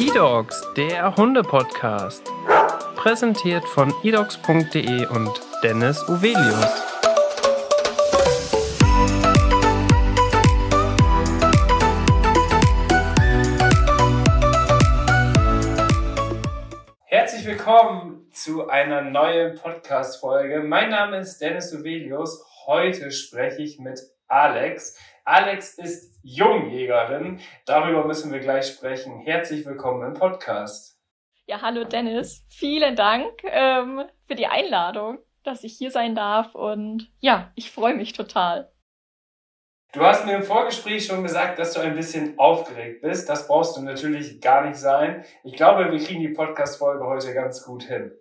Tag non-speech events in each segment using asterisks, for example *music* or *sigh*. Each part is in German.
eDogs, der Hunde-Podcast. Präsentiert von edogs.de und Dennis Uvelius. Herzlich willkommen zu einer neuen Podcast-Folge. Mein Name ist Dennis Uvelius. Heute spreche ich mit Alex. Alex ist Jungjägerin. Darüber müssen wir gleich sprechen. Herzlich willkommen im Podcast. Ja, hallo Dennis. Vielen Dank ähm, für die Einladung, dass ich hier sein darf. Und ja, ich freue mich total. Du hast mir im Vorgespräch schon gesagt, dass du ein bisschen aufgeregt bist. Das brauchst du natürlich gar nicht sein. Ich glaube, wir kriegen die Podcast-Folge heute ganz gut hin.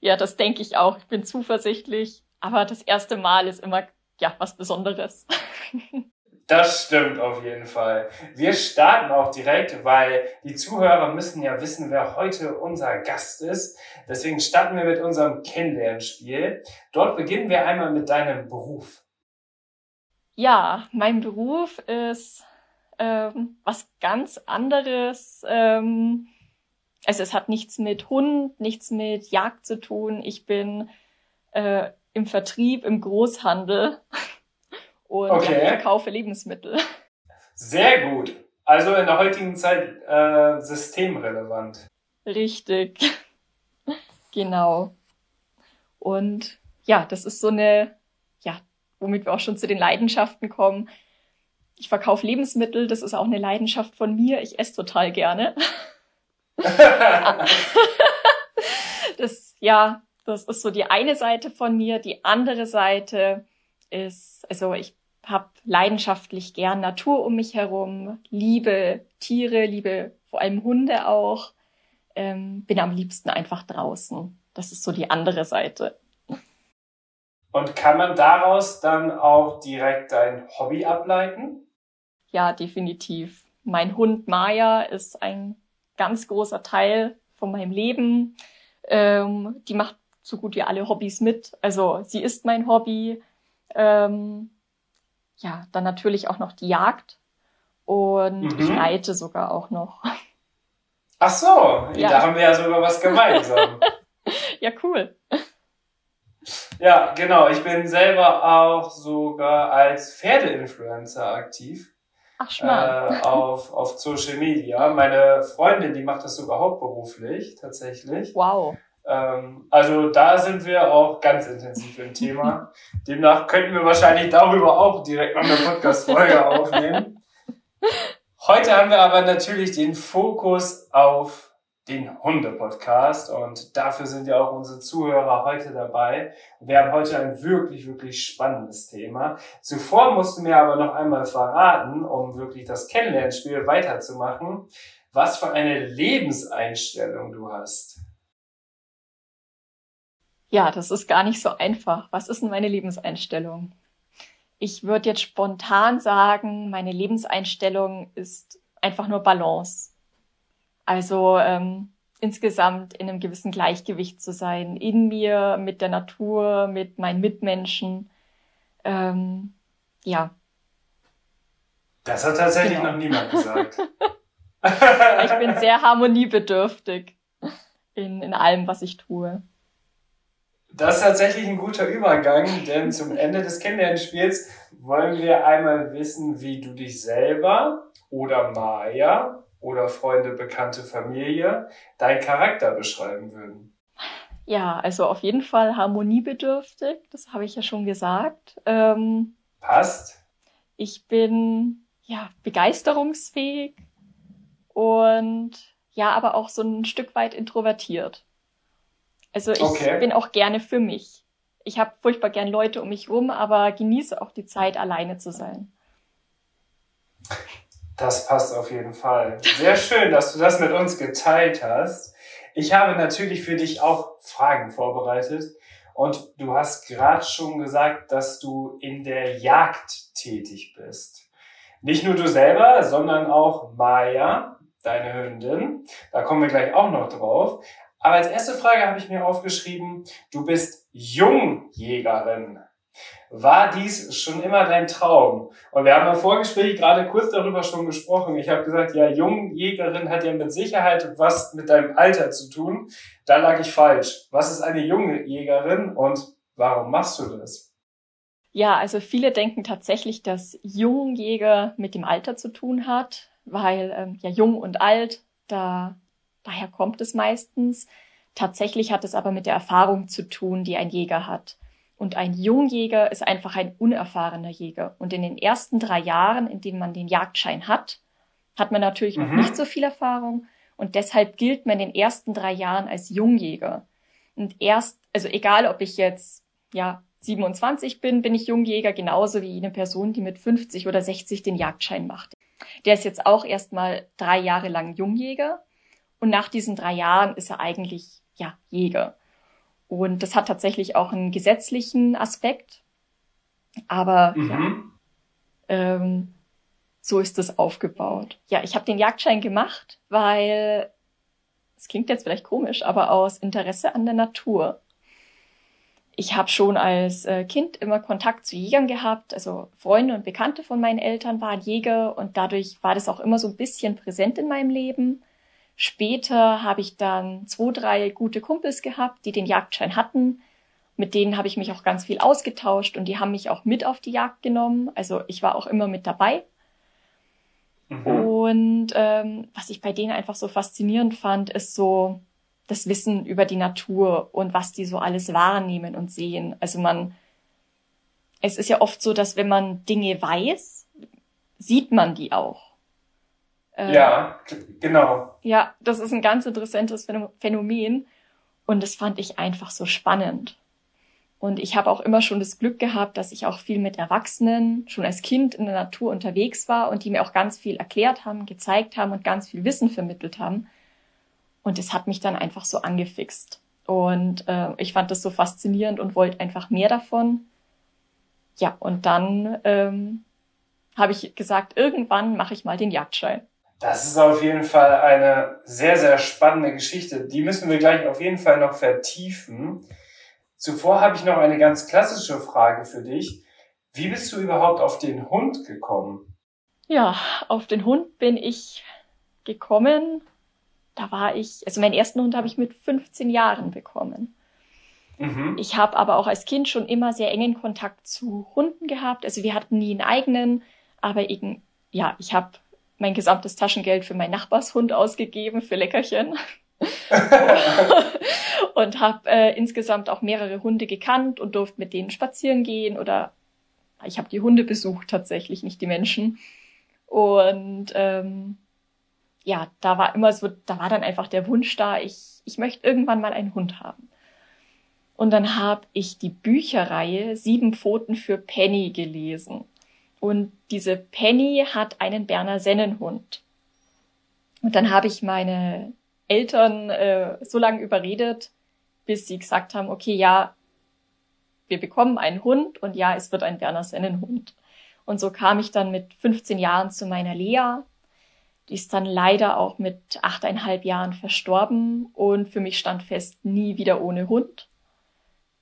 Ja, das denke ich auch. Ich bin zuversichtlich. Aber das erste Mal ist immer ja was Besonderes. *laughs* Das stimmt auf jeden Fall. Wir starten auch direkt, weil die Zuhörer müssen ja wissen, wer heute unser Gast ist. Deswegen starten wir mit unserem Kennenlernspiel. Dort beginnen wir einmal mit deinem Beruf. Ja, mein Beruf ist ähm, was ganz anderes. Ähm, also es hat nichts mit Hund, nichts mit Jagd zu tun. Ich bin äh, im Vertrieb, im Großhandel *laughs* und okay. verkaufe Lebensmittel. Sehr gut. Also in der heutigen Zeit äh, systemrelevant. Richtig. *laughs* genau. Und ja, das ist so eine, ja, womit wir auch schon zu den Leidenschaften kommen. Ich verkaufe Lebensmittel, das ist auch eine Leidenschaft von mir. Ich esse total gerne. *laughs* das, ja, das ist so die eine Seite von mir. Die andere Seite ist, also ich habe leidenschaftlich gern Natur um mich herum, liebe Tiere, liebe vor allem Hunde auch, ähm, bin am liebsten einfach draußen. Das ist so die andere Seite. Und kann man daraus dann auch direkt dein Hobby ableiten? Ja, definitiv. Mein Hund Maya ist ein ganz großer Teil von meinem Leben. Ähm, die macht so gut wie alle Hobbys mit. Also sie ist mein Hobby. Ähm, ja, dann natürlich auch noch die Jagd und mhm. ich reite sogar auch noch. Ach so, ja. da haben wir ja sogar was gemeinsam. *laughs* ja, cool. Ja, genau. Ich bin selber auch sogar als Pferdeinfluencer aktiv. Ach, schmal. Äh, auf, auf Social Media. Meine Freundin, die macht das sogar hauptberuflich, tatsächlich. Wow. Ähm, also da sind wir auch ganz intensiv im Thema. *laughs* Demnach könnten wir wahrscheinlich darüber auch direkt noch eine Podcast-Folge *laughs* aufnehmen. Heute haben wir aber natürlich den Fokus auf den Hunde-Podcast und dafür sind ja auch unsere Zuhörer heute dabei. Wir haben heute ein wirklich, wirklich spannendes Thema. Zuvor mussten wir aber noch einmal verraten, um wirklich das Kennenlernspiel weiterzumachen, was für eine Lebenseinstellung du hast. Ja, das ist gar nicht so einfach. Was ist denn meine Lebenseinstellung? Ich würde jetzt spontan sagen, meine Lebenseinstellung ist einfach nur Balance. Also ähm, insgesamt in einem gewissen Gleichgewicht zu sein, in mir, mit der Natur, mit meinen Mitmenschen. Ähm, ja. Das hat tatsächlich genau. noch niemand gesagt. *laughs* *laughs* ich bin sehr harmoniebedürftig in, in allem, was ich tue. Das ist tatsächlich ein guter Übergang, denn zum Ende des Kennenlernspiels wollen wir einmal wissen, wie du dich selber oder Maya oder Freunde, Bekannte, Familie deinen Charakter beschreiben würden. Ja, also auf jeden Fall harmoniebedürftig, das habe ich ja schon gesagt. Ähm, Passt. Ich bin ja begeisterungsfähig und ja, aber auch so ein Stück weit introvertiert. Also ich okay. bin auch gerne für mich. Ich habe furchtbar gern Leute um mich rum, aber genieße auch die Zeit, alleine zu sein. Das passt auf jeden Fall. Sehr schön, dass du das mit uns geteilt hast. Ich habe natürlich für dich auch Fragen vorbereitet. Und du hast gerade schon gesagt, dass du in der Jagd tätig bist. Nicht nur du selber, sondern auch Maya, deine Hündin. Da kommen wir gleich auch noch drauf. Aber als erste Frage habe ich mir aufgeschrieben, du bist Jungjägerin. War dies schon immer dein Traum? Und wir haben im Vorgespräch gerade kurz darüber schon gesprochen. Ich habe gesagt, ja, Jungjägerin hat ja mit Sicherheit was mit deinem Alter zu tun. Da lag ich falsch. Was ist eine junge Jägerin und warum machst du das? Ja, also viele denken tatsächlich, dass Jungjäger mit dem Alter zu tun hat, weil ähm, ja jung und alt, da daher kommt es meistens. Tatsächlich hat es aber mit der Erfahrung zu tun, die ein Jäger hat. Und ein Jungjäger ist einfach ein unerfahrener Jäger. Und in den ersten drei Jahren, in denen man den Jagdschein hat, hat man natürlich mhm. noch nicht so viel Erfahrung. Und deshalb gilt man in den ersten drei Jahren als Jungjäger. Und erst, also egal ob ich jetzt, ja, 27 bin, bin ich Jungjäger, genauso wie eine Person, die mit 50 oder 60 den Jagdschein macht. Der ist jetzt auch erstmal drei Jahre lang Jungjäger. Und nach diesen drei Jahren ist er eigentlich, ja, Jäger. Und das hat tatsächlich auch einen gesetzlichen Aspekt. Aber mhm. ja, ähm, so ist das aufgebaut. Ja, ich habe den Jagdschein gemacht, weil es klingt jetzt vielleicht komisch, aber aus Interesse an der Natur. Ich habe schon als äh, Kind immer Kontakt zu Jägern gehabt, also Freunde und Bekannte von meinen Eltern waren Jäger und dadurch war das auch immer so ein bisschen präsent in meinem Leben. Später habe ich dann zwei, drei gute Kumpels gehabt, die den Jagdschein hatten. Mit denen habe ich mich auch ganz viel ausgetauscht und die haben mich auch mit auf die Jagd genommen. Also ich war auch immer mit dabei. Mhm. Und ähm, was ich bei denen einfach so faszinierend fand, ist so das Wissen über die Natur und was die so alles wahrnehmen und sehen. Also man, es ist ja oft so, dass wenn man Dinge weiß, sieht man die auch. Äh, ja, genau. Ja, das ist ein ganz interessantes Phänomen und das fand ich einfach so spannend. Und ich habe auch immer schon das Glück gehabt, dass ich auch viel mit Erwachsenen schon als Kind in der Natur unterwegs war und die mir auch ganz viel erklärt haben, gezeigt haben und ganz viel Wissen vermittelt haben. Und es hat mich dann einfach so angefixt. Und äh, ich fand das so faszinierend und wollte einfach mehr davon. Ja, und dann ähm, habe ich gesagt, irgendwann mache ich mal den Jagdschein. Das ist auf jeden Fall eine sehr, sehr spannende Geschichte. Die müssen wir gleich auf jeden Fall noch vertiefen. Zuvor habe ich noch eine ganz klassische Frage für dich. Wie bist du überhaupt auf den Hund gekommen? Ja, auf den Hund bin ich gekommen. Da war ich, also meinen ersten Hund habe ich mit 15 Jahren bekommen. Mhm. Ich habe aber auch als Kind schon immer sehr engen Kontakt zu Hunden gehabt. Also wir hatten nie einen eigenen, aber eben, ja, ich habe mein gesamtes Taschengeld für meinen Nachbarshund ausgegeben, für Leckerchen. *laughs* und habe äh, insgesamt auch mehrere Hunde gekannt und durfte mit denen spazieren gehen oder ich habe die Hunde besucht tatsächlich, nicht die Menschen. Und ähm, ja, da war immer so, da war dann einfach der Wunsch da, ich, ich möchte irgendwann mal einen Hund haben. Und dann habe ich die Bücherreihe Sieben Pfoten für Penny gelesen. Und diese Penny hat einen Berner Sennenhund. Und dann habe ich meine Eltern äh, so lange überredet, bis sie gesagt haben, okay, ja, wir bekommen einen Hund und ja, es wird ein Berner Sennenhund. Und so kam ich dann mit 15 Jahren zu meiner Lea. Die ist dann leider auch mit achteinhalb Jahren verstorben und für mich stand fest, nie wieder ohne Hund.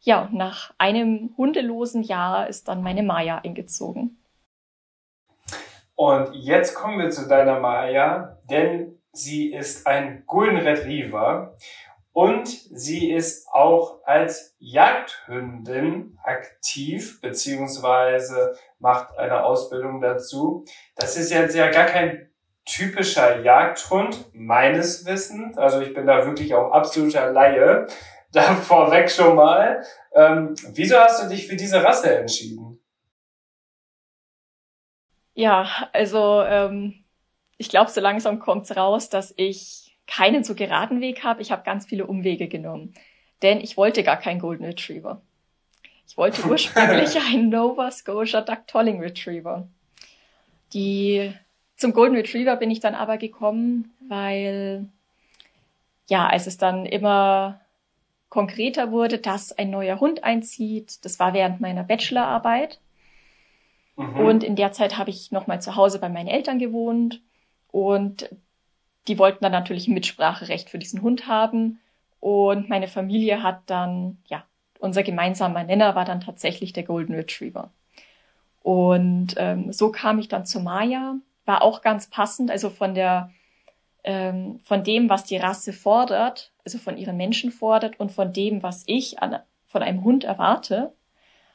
Ja, nach einem hundelosen Jahr ist dann meine Maya eingezogen. Und jetzt kommen wir zu deiner Maya, denn sie ist ein Golden Retriever und sie ist auch als Jagdhündin aktiv, beziehungsweise macht eine Ausbildung dazu. Das ist jetzt ja gar kein typischer Jagdhund, meines Wissens. Also ich bin da wirklich auch absoluter Laie. *laughs* Da vorweg schon mal. Ähm, wieso hast du dich für diese Rasse entschieden? Ja, also ähm, ich glaube, so langsam kommt's raus, dass ich keinen so geraden Weg habe. Ich habe ganz viele Umwege genommen. Denn ich wollte gar keinen Golden Retriever. Ich wollte *laughs* ursprünglich einen Nova Scotia Duck Tolling Retriever. Die, zum Golden Retriever bin ich dann aber gekommen, weil, ja, als es dann immer konkreter wurde, dass ein neuer Hund einzieht, das war während meiner Bachelorarbeit, Mhm. Und in der Zeit habe ich nochmal zu Hause bei meinen Eltern gewohnt und die wollten dann natürlich Mitspracherecht für diesen Hund haben. Und meine Familie hat dann, ja, unser gemeinsamer Nenner war dann tatsächlich der Golden Retriever. Und ähm, so kam ich dann zu Maya, war auch ganz passend, also von der ähm, von dem, was die Rasse fordert, also von ihren Menschen fordert und von dem, was ich an, von einem Hund erwarte,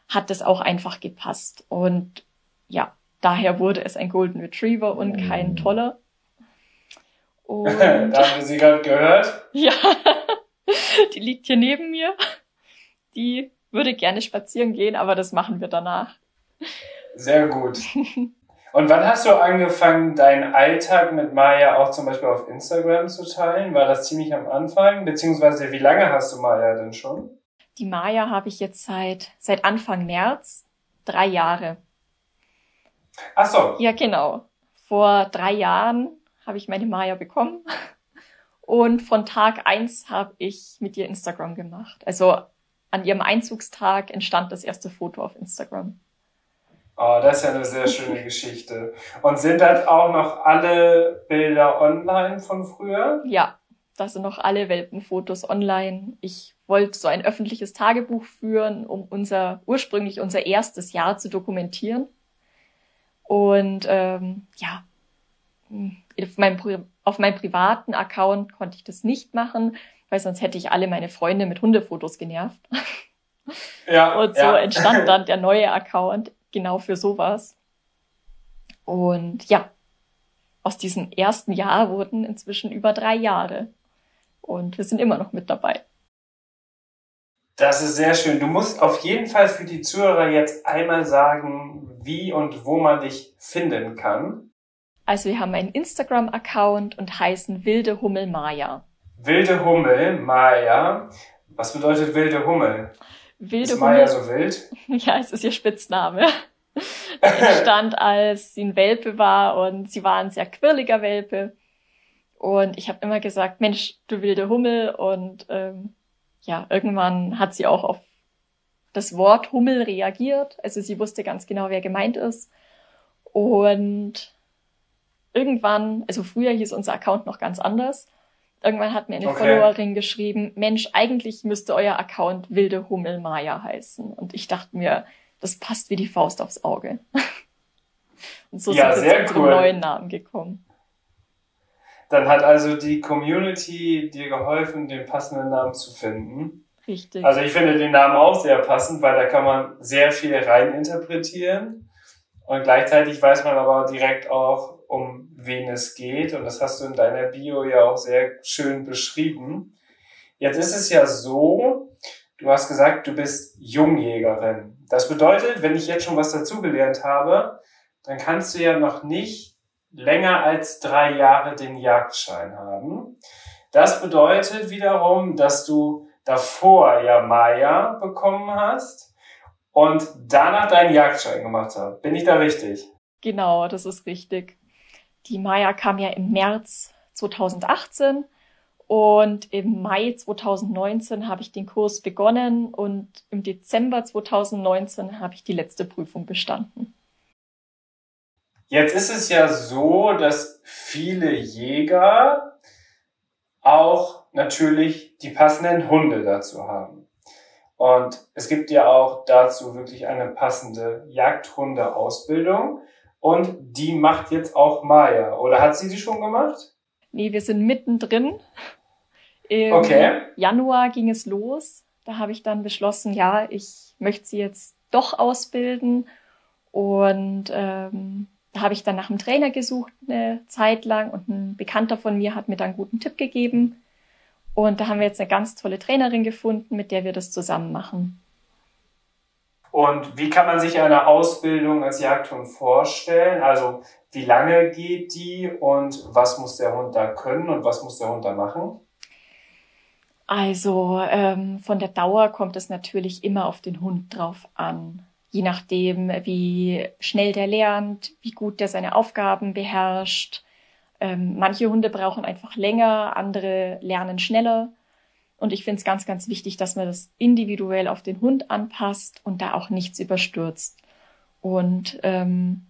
hat das auch einfach gepasst. Und ja, daher wurde es ein Golden Retriever und kein mm. toller. *laughs* Und da haben wir sie gerade gehört. *laughs* Ja, die liegt hier neben mir. Die würde gerne spazieren gehen, aber das machen wir danach. Sehr gut. *laughs* Und wann hast du angefangen, deinen Alltag mit Maya auch zum Beispiel auf Instagram zu teilen? War das ziemlich am Anfang? Beziehungsweise wie lange hast du Maya denn schon? Die Maya habe ich jetzt seit, seit Anfang März, drei Jahre. Ach so. Ja, genau. Vor drei Jahren habe ich meine Maya bekommen. Und von Tag eins habe ich mit ihr Instagram gemacht. Also an ihrem Einzugstag entstand das erste Foto auf Instagram. Oh, das ist ja eine sehr schöne *laughs* Geschichte. Und sind das auch noch alle Bilder online von früher? Ja, das sind noch alle Welpenfotos online. Ich wollte so ein öffentliches Tagebuch führen, um unser ursprünglich unser erstes Jahr zu dokumentieren. Und ähm, ja, auf meinem, auf meinem privaten Account konnte ich das nicht machen, weil sonst hätte ich alle meine Freunde mit Hundefotos genervt. Ja, *laughs* und so ja. entstand dann der neue *laughs* Account genau für sowas. Und ja, aus diesem ersten Jahr wurden inzwischen über drei Jahre. Und wir sind immer noch mit dabei. Das ist sehr schön. Du musst auf jeden Fall für die Zuhörer jetzt einmal sagen, wie und wo man dich finden kann. Also wir haben einen Instagram-Account und heißen Wilde Hummel Maya. Wilde Hummel Maya. Was bedeutet wilde Hummel? Wilde ist Maya so wild? *laughs* Ja, es ist ihr Spitzname. entstand, *laughs* als sie ein Welpe war und sie war ein sehr quirliger Welpe. Und ich habe immer gesagt, Mensch, du wilde Hummel. Und ähm, ja, irgendwann hat sie auch auf das Wort Hummel reagiert. Also sie wusste ganz genau, wer gemeint ist. Und irgendwann, also früher hieß unser Account noch ganz anders. Irgendwann hat mir eine okay. Followerin geschrieben, Mensch, eigentlich müsste euer Account Wilde Hummel Maya heißen. Und ich dachte mir, das passt wie die Faust aufs Auge. *laughs* Und so ja, sind wir zu cool. neuen Namen gekommen. Dann hat also die Community dir geholfen, den passenden Namen zu finden. Richtig. Also ich finde den Namen auch sehr passend, weil da kann man sehr viel reininterpretieren. Und gleichzeitig weiß man aber direkt auch, um wen es geht. Und das hast du in deiner Bio ja auch sehr schön beschrieben. Jetzt ist es ja so, du hast gesagt, du bist Jungjägerin. Das bedeutet, wenn ich jetzt schon was dazugelernt habe, dann kannst du ja noch nicht länger als drei Jahre den Jagdschein haben. Das bedeutet wiederum, dass du davor ja Maya bekommen hast und danach deinen Jagdschein gemacht hast. Bin ich da richtig? Genau, das ist richtig. Die Maya kam ja im März 2018 und im Mai 2019 habe ich den Kurs begonnen und im Dezember 2019 habe ich die letzte Prüfung bestanden. Jetzt ist es ja so, dass viele Jäger auch natürlich die passenden Hunde dazu haben. Und es gibt ja auch dazu wirklich eine passende Jagdhunde-Ausbildung. Und die macht jetzt auch Maya. Oder hat sie die schon gemacht? Nee, wir sind mittendrin. Im okay. Januar ging es los. Da habe ich dann beschlossen, ja, ich möchte sie jetzt doch ausbilden. Und ähm, da habe ich dann nach einem Trainer gesucht eine Zeit lang und ein Bekannter von mir hat mir dann einen guten Tipp gegeben. Und da haben wir jetzt eine ganz tolle Trainerin gefunden, mit der wir das zusammen machen. Und wie kann man sich eine Ausbildung als Jagdhund vorstellen? Also wie lange geht die und was muss der Hund da können und was muss der Hund da machen? Also ähm, von der Dauer kommt es natürlich immer auf den Hund drauf an. Je nachdem, wie schnell der lernt, wie gut der seine Aufgaben beherrscht. Ähm, manche Hunde brauchen einfach länger, andere lernen schneller. Und ich finde es ganz, ganz wichtig, dass man das individuell auf den Hund anpasst und da auch nichts überstürzt. Und ähm,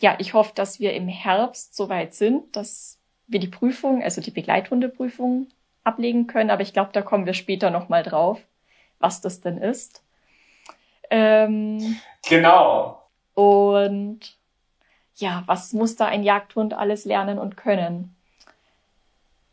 ja, ich hoffe, dass wir im Herbst so weit sind, dass wir die Prüfung, also die Begleithundeprüfung, ablegen können. Aber ich glaube, da kommen wir später nochmal drauf, was das denn ist. Ähm, genau. Und ja, was muss da ein Jagdhund alles lernen und können?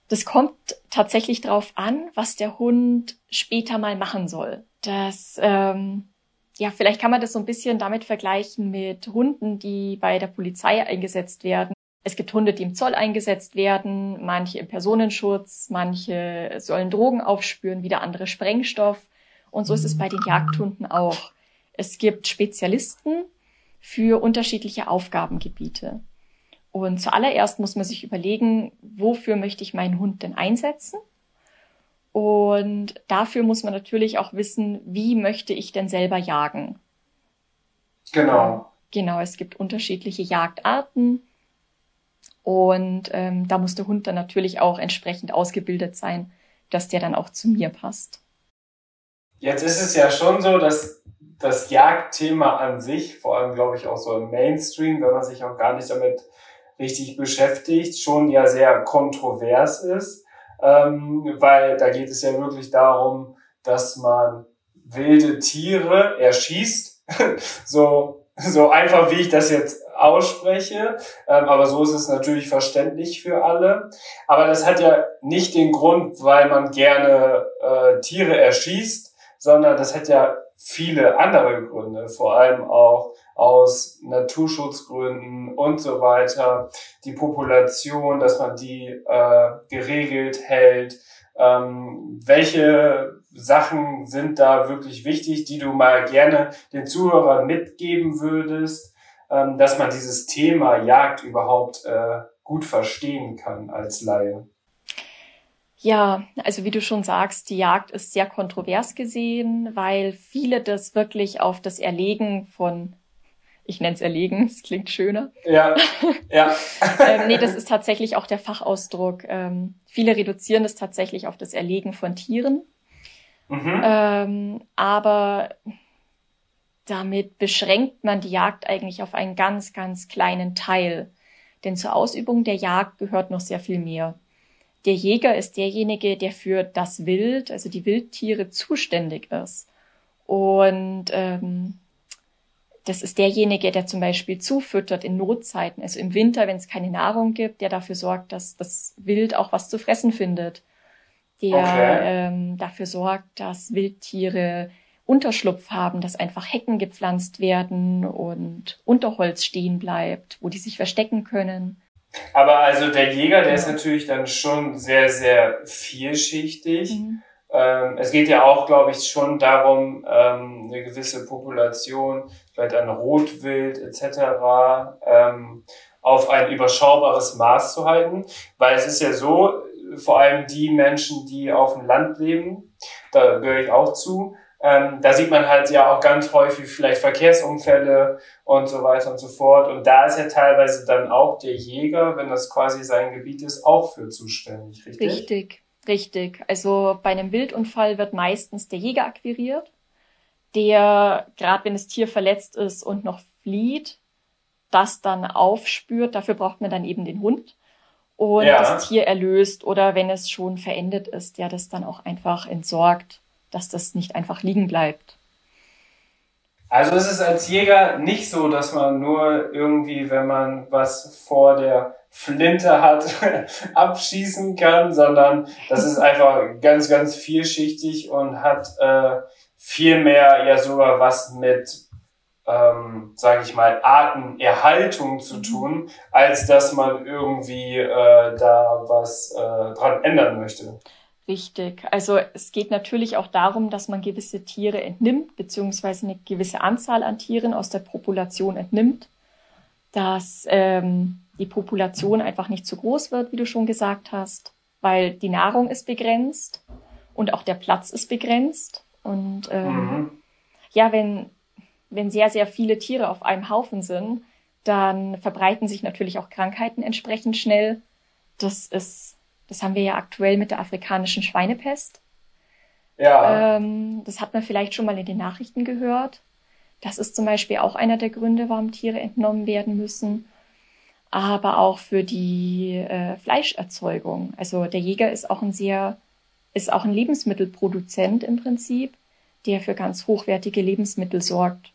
Das kommt tatsächlich darauf an, was der Hund später mal machen soll. Das, ähm, ja, vielleicht kann man das so ein bisschen damit vergleichen mit Hunden, die bei der Polizei eingesetzt werden. Es gibt Hunde, die im Zoll eingesetzt werden, manche im Personenschutz, manche sollen Drogen aufspüren, wieder andere Sprengstoff. Und so ist es bei den Jagdhunden auch. Es gibt Spezialisten für unterschiedliche Aufgabengebiete. Und zuallererst muss man sich überlegen, wofür möchte ich meinen Hund denn einsetzen? Und dafür muss man natürlich auch wissen, wie möchte ich denn selber jagen? Genau. Genau, es gibt unterschiedliche Jagdarten. Und ähm, da muss der Hund dann natürlich auch entsprechend ausgebildet sein, dass der dann auch zu mir passt. Jetzt ist es ja schon so, dass das Jagdthema an sich, vor allem glaube ich auch so im Mainstream, wenn man sich auch gar nicht damit richtig beschäftigt, schon ja sehr kontrovers ist, ähm, weil da geht es ja wirklich darum, dass man wilde Tiere erschießt, *laughs* so, so einfach wie ich das jetzt ausspreche, ähm, aber so ist es natürlich verständlich für alle. Aber das hat ja nicht den Grund, weil man gerne äh, Tiere erschießt, sondern das hat ja viele andere Gründe, vor allem auch aus Naturschutzgründen und so weiter, die Population, dass man die äh, geregelt hält. Ähm, welche Sachen sind da wirklich wichtig, die du mal gerne den Zuhörern mitgeben würdest, ähm, dass man dieses Thema Jagd überhaupt äh, gut verstehen kann als Laie? Ja, also wie du schon sagst, die Jagd ist sehr kontrovers gesehen, weil viele das wirklich auf das Erlegen von, ich nenne es Erlegen, *laughs* es klingt schöner. Ja, *laughs* ja. ähm, nee, das ist tatsächlich auch der Fachausdruck. Ähm, viele reduzieren das tatsächlich auf das Erlegen von Tieren. Mhm. Ähm, aber damit beschränkt man die Jagd eigentlich auf einen ganz, ganz kleinen Teil. Denn zur Ausübung der Jagd gehört noch sehr viel mehr. Der Jäger ist derjenige, der für das Wild, also die Wildtiere, zuständig ist. Und ähm, das ist derjenige, der zum Beispiel zufüttert in Notzeiten, also im Winter, wenn es keine Nahrung gibt, der dafür sorgt, dass das Wild auch was zu fressen findet. Der okay. ähm, dafür sorgt, dass Wildtiere Unterschlupf haben, dass einfach Hecken gepflanzt werden und Unterholz stehen bleibt, wo die sich verstecken können. Aber also der Jäger, der ist natürlich dann schon sehr, sehr vielschichtig. Mhm. Ähm, es geht ja auch, glaube ich, schon darum, ähm, eine gewisse Population, vielleicht ein Rotwild etc. Ähm, auf ein überschaubares Maß zu halten. Weil es ist ja so, vor allem die Menschen, die auf dem Land leben, da gehöre ich auch zu, ähm, da sieht man halt ja auch ganz häufig vielleicht Verkehrsunfälle und so weiter und so fort. Und da ist ja teilweise dann auch der Jäger, wenn das quasi sein Gebiet ist, auch für zuständig, richtig? Richtig, richtig. Also bei einem Wildunfall wird meistens der Jäger akquiriert, der, gerade wenn das Tier verletzt ist und noch flieht, das dann aufspürt. Dafür braucht man dann eben den Hund und ja. das Tier erlöst oder wenn es schon verendet ist, der das dann auch einfach entsorgt dass das nicht einfach liegen bleibt. Also es ist als Jäger nicht so, dass man nur irgendwie, wenn man was vor der Flinte hat, *laughs* abschießen kann, sondern das ist einfach ganz, ganz vielschichtig und hat äh, viel mehr ja sogar was mit, ähm, sage ich mal, Artenerhaltung zu mhm. tun, als dass man irgendwie äh, da was äh, dran ändern möchte. Richtig. Also es geht natürlich auch darum, dass man gewisse Tiere entnimmt, beziehungsweise eine gewisse Anzahl an Tieren aus der Population entnimmt, dass ähm, die Population einfach nicht zu groß wird, wie du schon gesagt hast, weil die Nahrung ist begrenzt und auch der Platz ist begrenzt. Und ähm, mhm. ja, wenn, wenn sehr, sehr viele Tiere auf einem Haufen sind, dann verbreiten sich natürlich auch Krankheiten entsprechend schnell. Das ist das haben wir ja aktuell mit der afrikanischen Schweinepest. Ja. Ähm, das hat man vielleicht schon mal in den Nachrichten gehört. Das ist zum Beispiel auch einer der Gründe, warum Tiere entnommen werden müssen. Aber auch für die äh, Fleischerzeugung. Also der Jäger ist auch ein sehr, ist auch ein Lebensmittelproduzent im Prinzip, der für ganz hochwertige Lebensmittel sorgt.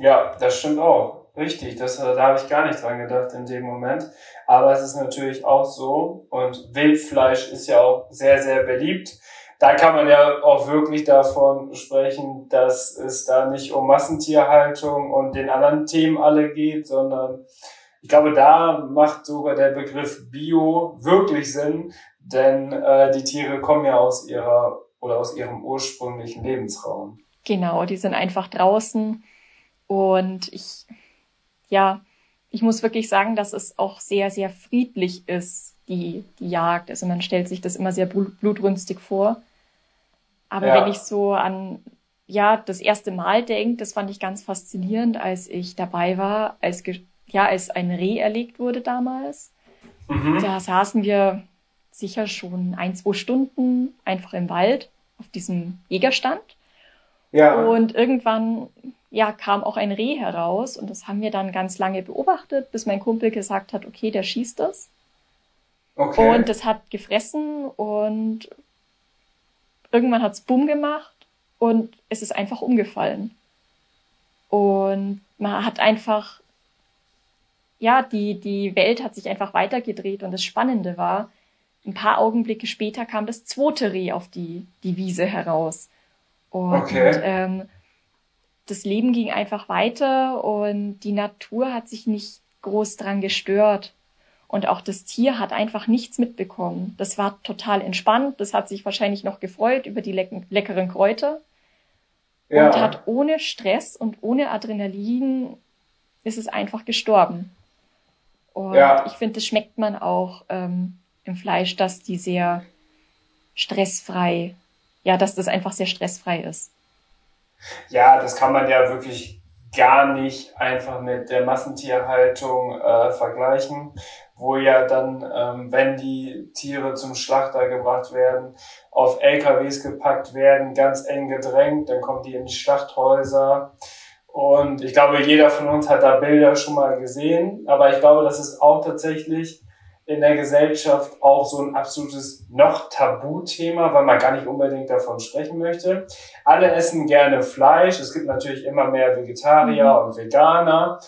Ja, das stimmt auch. Richtig, das, da habe ich gar nicht dran gedacht in dem Moment. Aber es ist natürlich auch so und Wildfleisch ist ja auch sehr, sehr beliebt. Da kann man ja auch wirklich davon sprechen, dass es da nicht um Massentierhaltung und den anderen Themen alle geht, sondern ich glaube, da macht sogar der Begriff Bio wirklich Sinn, denn äh, die Tiere kommen ja aus ihrer oder aus ihrem ursprünglichen Lebensraum. Genau, die sind einfach draußen und ich, ja, ich muss wirklich sagen, dass es auch sehr, sehr friedlich ist, die, die Jagd. Also man stellt sich das immer sehr blutrünstig vor. Aber ja. wenn ich so an, ja, das erste Mal denke, das fand ich ganz faszinierend, als ich dabei war, als, ja, als ein Reh erlegt wurde damals. Mhm. Da saßen wir sicher schon ein, zwei Stunden einfach im Wald auf diesem Jägerstand. Ja. Und irgendwann ja, kam auch ein Reh heraus und das haben wir dann ganz lange beobachtet, bis mein Kumpel gesagt hat, okay, der schießt das. Okay. Und das hat gefressen und irgendwann hat's Bumm gemacht und es ist einfach umgefallen. Und man hat einfach, ja, die, die Welt hat sich einfach weitergedreht und das Spannende war, ein paar Augenblicke später kam das zweite Reh auf die, die Wiese heraus. Und okay. ähm, das Leben ging einfach weiter und die Natur hat sich nicht groß dran gestört. Und auch das Tier hat einfach nichts mitbekommen. Das war total entspannt. Das hat sich wahrscheinlich noch gefreut über die leck leckeren Kräuter. Ja. Und hat ohne Stress und ohne Adrenalin ist es einfach gestorben. Und ja. ich finde, das schmeckt man auch ähm, im Fleisch, dass die sehr stressfrei, ja, dass das einfach sehr stressfrei ist. Ja, das kann man ja wirklich gar nicht einfach mit der Massentierhaltung äh, vergleichen, wo ja dann, ähm, wenn die Tiere zum Schlachter gebracht werden, auf LKWs gepackt werden, ganz eng gedrängt, dann kommen die in die Schlachthäuser. Und ich glaube, jeder von uns hat da Bilder schon mal gesehen, aber ich glaube, das ist auch tatsächlich in der Gesellschaft auch so ein absolutes noch Tabuthema, weil man gar nicht unbedingt davon sprechen möchte. Alle essen gerne Fleisch. Es gibt natürlich immer mehr Vegetarier mhm. und Veganer.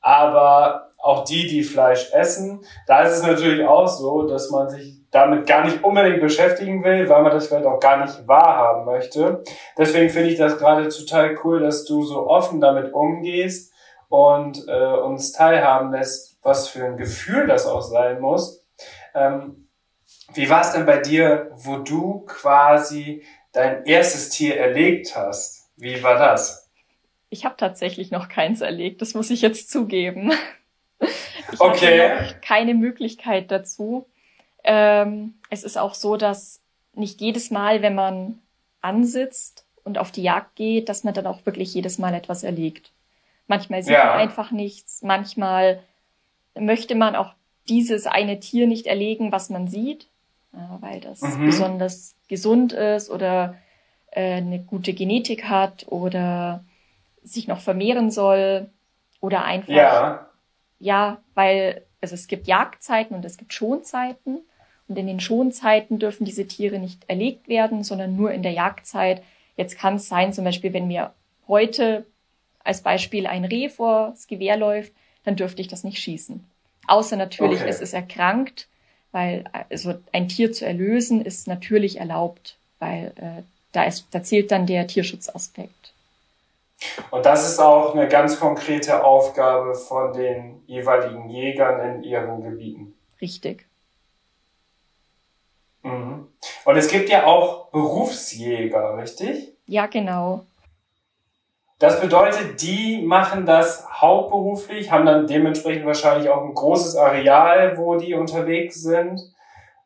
Aber auch die, die Fleisch essen, da ist es natürlich auch so, dass man sich damit gar nicht unbedingt beschäftigen will, weil man das vielleicht auch gar nicht wahrhaben möchte. Deswegen finde ich das gerade total cool, dass du so offen damit umgehst und äh, uns teilhaben lässt, was für ein Gefühl das auch sein muss. Ähm, wie war es denn bei dir, wo du quasi dein erstes Tier erlegt hast? Wie war das? Ich habe tatsächlich noch keins erlegt, das muss ich jetzt zugeben. Ich okay. keine Möglichkeit dazu. Ähm, es ist auch so, dass nicht jedes Mal, wenn man ansitzt und auf die Jagd geht, dass man dann auch wirklich jedes Mal etwas erlegt. Manchmal sieht ja. man einfach nichts, manchmal möchte man auch dieses eine Tier nicht erlegen, was man sieht, weil das mhm. besonders gesund ist oder äh, eine gute Genetik hat oder sich noch vermehren soll oder einfach, ja, ja weil also es gibt Jagdzeiten und es gibt Schonzeiten und in den Schonzeiten dürfen diese Tiere nicht erlegt werden, sondern nur in der Jagdzeit. Jetzt kann es sein, zum Beispiel, wenn mir heute als Beispiel ein Reh vors Gewehr läuft, dann dürfte ich das nicht schießen. Außer natürlich, okay. es ist erkrankt, weil also ein Tier zu erlösen ist natürlich erlaubt, weil äh, da, ist, da zählt dann der Tierschutzaspekt. Und das ist auch eine ganz konkrete Aufgabe von den jeweiligen Jägern in ihren Gebieten. Richtig. Mhm. Und es gibt ja auch Berufsjäger, richtig? Ja, genau. Das bedeutet, die machen das hauptberuflich, haben dann dementsprechend wahrscheinlich auch ein großes Areal, wo die unterwegs sind.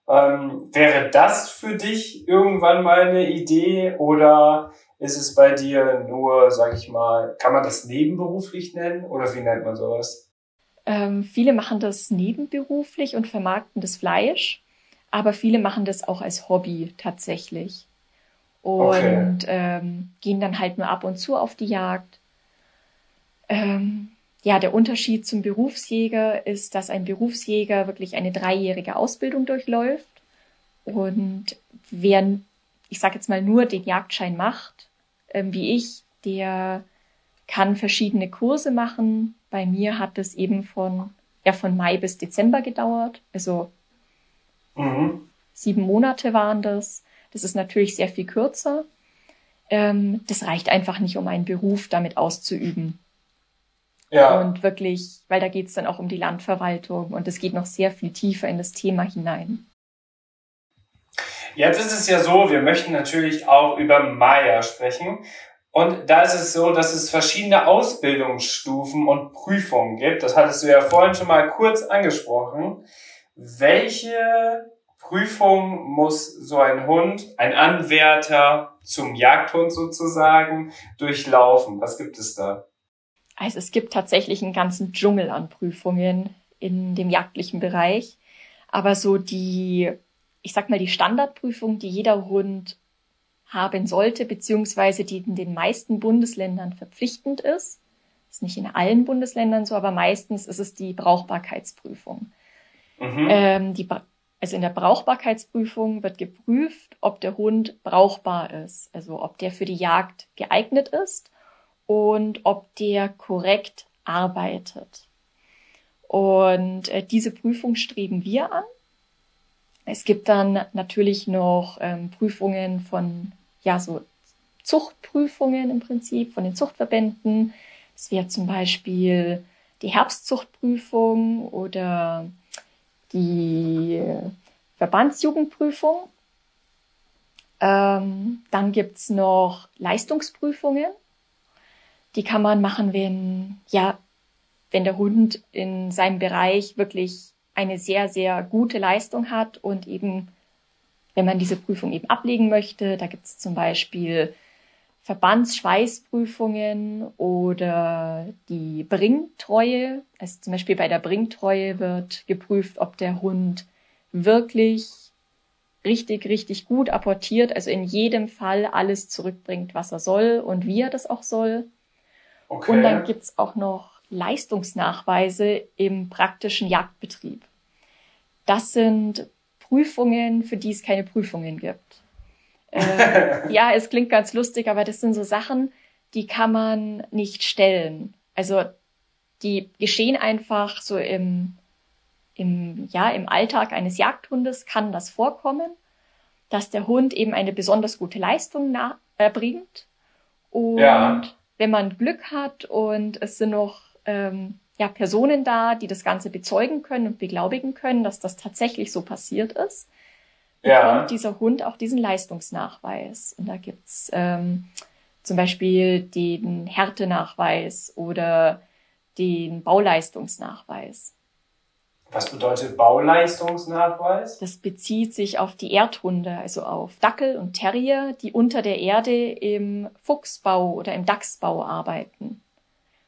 Ähm, wäre das für dich irgendwann mal eine Idee oder ist es bei dir nur, sag ich mal, kann man das nebenberuflich nennen oder wie nennt man sowas? Ähm, viele machen das nebenberuflich und vermarkten das Fleisch, aber viele machen das auch als Hobby tatsächlich und okay. ähm, gehen dann halt nur ab und zu auf die Jagd. Ähm, ja, der Unterschied zum Berufsjäger ist, dass ein Berufsjäger wirklich eine dreijährige Ausbildung durchläuft und wer, ich sage jetzt mal, nur den Jagdschein macht, ähm, wie ich, der kann verschiedene Kurse machen. Bei mir hat es eben von, ja, von Mai bis Dezember gedauert. Also mhm. sieben Monate waren das. Das ist natürlich sehr viel kürzer. Ähm, das reicht einfach nicht, um einen Beruf damit auszuüben. Ja. Und wirklich, weil da geht es dann auch um die Landverwaltung und es geht noch sehr viel tiefer in das Thema hinein. Jetzt ist es ja so, wir möchten natürlich auch über Maya sprechen. Und da ist es so, dass es verschiedene Ausbildungsstufen und Prüfungen gibt. Das hattest du ja vorhin schon mal kurz angesprochen. Welche Prüfung muss so ein Hund, ein Anwärter zum Jagdhund sozusagen, durchlaufen? Was gibt es da? Also es gibt tatsächlich einen ganzen Dschungel an Prüfungen in dem jagdlichen Bereich. Aber so die, ich sag mal, die Standardprüfung, die jeder Hund haben sollte, beziehungsweise die in den meisten Bundesländern verpflichtend ist. Ist nicht in allen Bundesländern so, aber meistens ist es die Brauchbarkeitsprüfung. Mhm. Ähm, die, also in der Brauchbarkeitsprüfung wird geprüft, ob der Hund brauchbar ist, also ob der für die Jagd geeignet ist und ob der korrekt arbeitet. Und äh, diese Prüfung streben wir an. Es gibt dann natürlich noch ähm, Prüfungen von, ja, so Zuchtprüfungen im Prinzip von den Zuchtverbänden. Es wäre zum Beispiel die Herbstzuchtprüfung oder die Verbandsjugendprüfung. Ähm, dann gibt's noch Leistungsprüfungen. Die kann man machen, wenn, ja, wenn der Hund in seinem Bereich wirklich eine sehr, sehr gute Leistung hat und eben, wenn man diese Prüfung eben ablegen möchte, da gibt es zum Beispiel Verbandsschweißprüfungen oder die Bringtreue. Also zum Beispiel bei der Bringtreue wird geprüft, ob der Hund wirklich richtig, richtig gut apportiert, also in jedem Fall alles zurückbringt, was er soll und wie er das auch soll. Okay. Und dann gibt's auch noch Leistungsnachweise im praktischen Jagdbetrieb. Das sind Prüfungen, für die es keine Prüfungen gibt. Äh, ja, es klingt ganz lustig, aber das sind so Sachen, die kann man nicht stellen. Also die geschehen einfach so im, im, ja, im Alltag eines Jagdhundes kann das vorkommen, dass der Hund eben eine besonders gute Leistung erbringt. Und ja wenn man Glück hat und es sind noch ähm, ja, Personen da, die das Ganze bezeugen können und beglaubigen können, dass das tatsächlich so passiert ist, ja. dieser Hund auch diesen Leistungsnachweis. Und da gibt's ähm, zum Beispiel den Härtenachweis oder den Bauleistungsnachweis. Was bedeutet Bauleistungsnachweis? Das bezieht sich auf die Erdhunde, also auf Dackel und Terrier, die unter der Erde im Fuchsbau oder im Dachsbau arbeiten.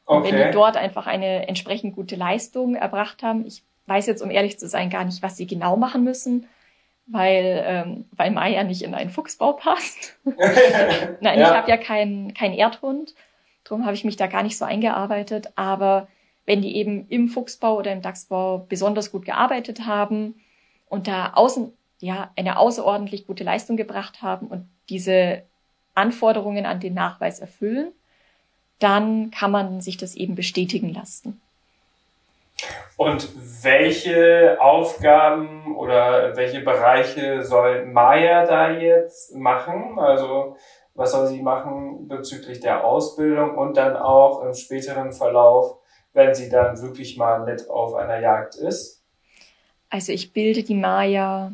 Und okay. wenn die dort einfach eine entsprechend gute Leistung erbracht haben, ich weiß jetzt, um ehrlich zu sein, gar nicht, was sie genau machen müssen, weil, ähm, weil Maya nicht in einen Fuchsbau passt. *laughs* Nein, ja. ich habe ja keinen kein Erdhund, darum habe ich mich da gar nicht so eingearbeitet, aber wenn die eben im Fuchsbau oder im Dachsbau besonders gut gearbeitet haben und da außen, ja, eine außerordentlich gute Leistung gebracht haben und diese Anforderungen an den Nachweis erfüllen, dann kann man sich das eben bestätigen lassen. Und welche Aufgaben oder welche Bereiche soll Maya da jetzt machen? Also was soll sie machen bezüglich der Ausbildung und dann auch im späteren Verlauf wenn sie dann wirklich mal mit auf einer Jagd ist? Also ich bilde die Maya,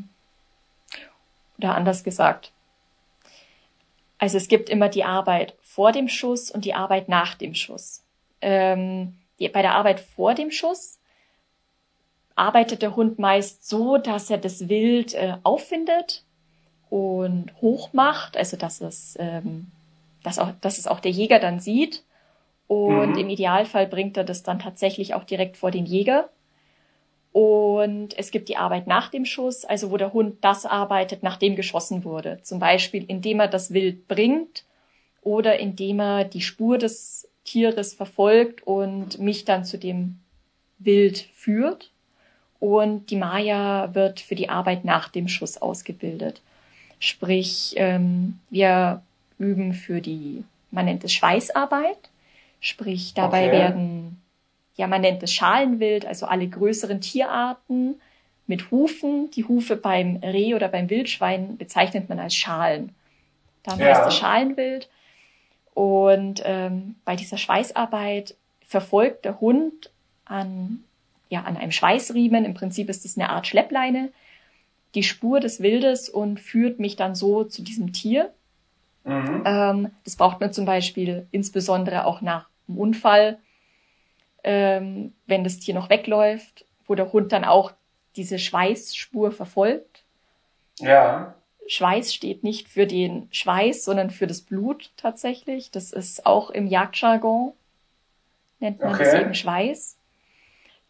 oder anders gesagt, also es gibt immer die Arbeit vor dem Schuss und die Arbeit nach dem Schuss. Ähm, die, bei der Arbeit vor dem Schuss arbeitet der Hund meist so, dass er das Wild äh, auffindet und hochmacht, also dass es, ähm, dass, auch, dass es auch der Jäger dann sieht und mhm. im Idealfall bringt er das dann tatsächlich auch direkt vor den Jäger. Und es gibt die Arbeit nach dem Schuss, also wo der Hund das arbeitet, nachdem geschossen wurde. Zum Beispiel, indem er das Wild bringt oder indem er die Spur des Tieres verfolgt und mich dann zu dem Wild führt. Und die Maya wird für die Arbeit nach dem Schuss ausgebildet. Sprich, ähm, wir üben für die, man nennt es Schweißarbeit. Sprich, dabei okay. werden, ja, man nennt es Schalenwild, also alle größeren Tierarten mit Hufen. Die Hufe beim Reh oder beim Wildschwein bezeichnet man als Schalen. Dann ja. heißt es Schalenwild. Und ähm, bei dieser Schweißarbeit verfolgt der Hund an, ja, an einem Schweißriemen, im Prinzip ist es eine Art Schleppleine, die Spur des Wildes und führt mich dann so zu diesem Tier. Mhm. Ähm, das braucht man zum Beispiel insbesondere auch nach einem Unfall, ähm, wenn das Tier noch wegläuft, wo der Hund dann auch diese Schweißspur verfolgt. Ja. Schweiß steht nicht für den Schweiß, sondern für das Blut tatsächlich. Das ist auch im Jagdjargon, nennt man okay. das eben Schweiß.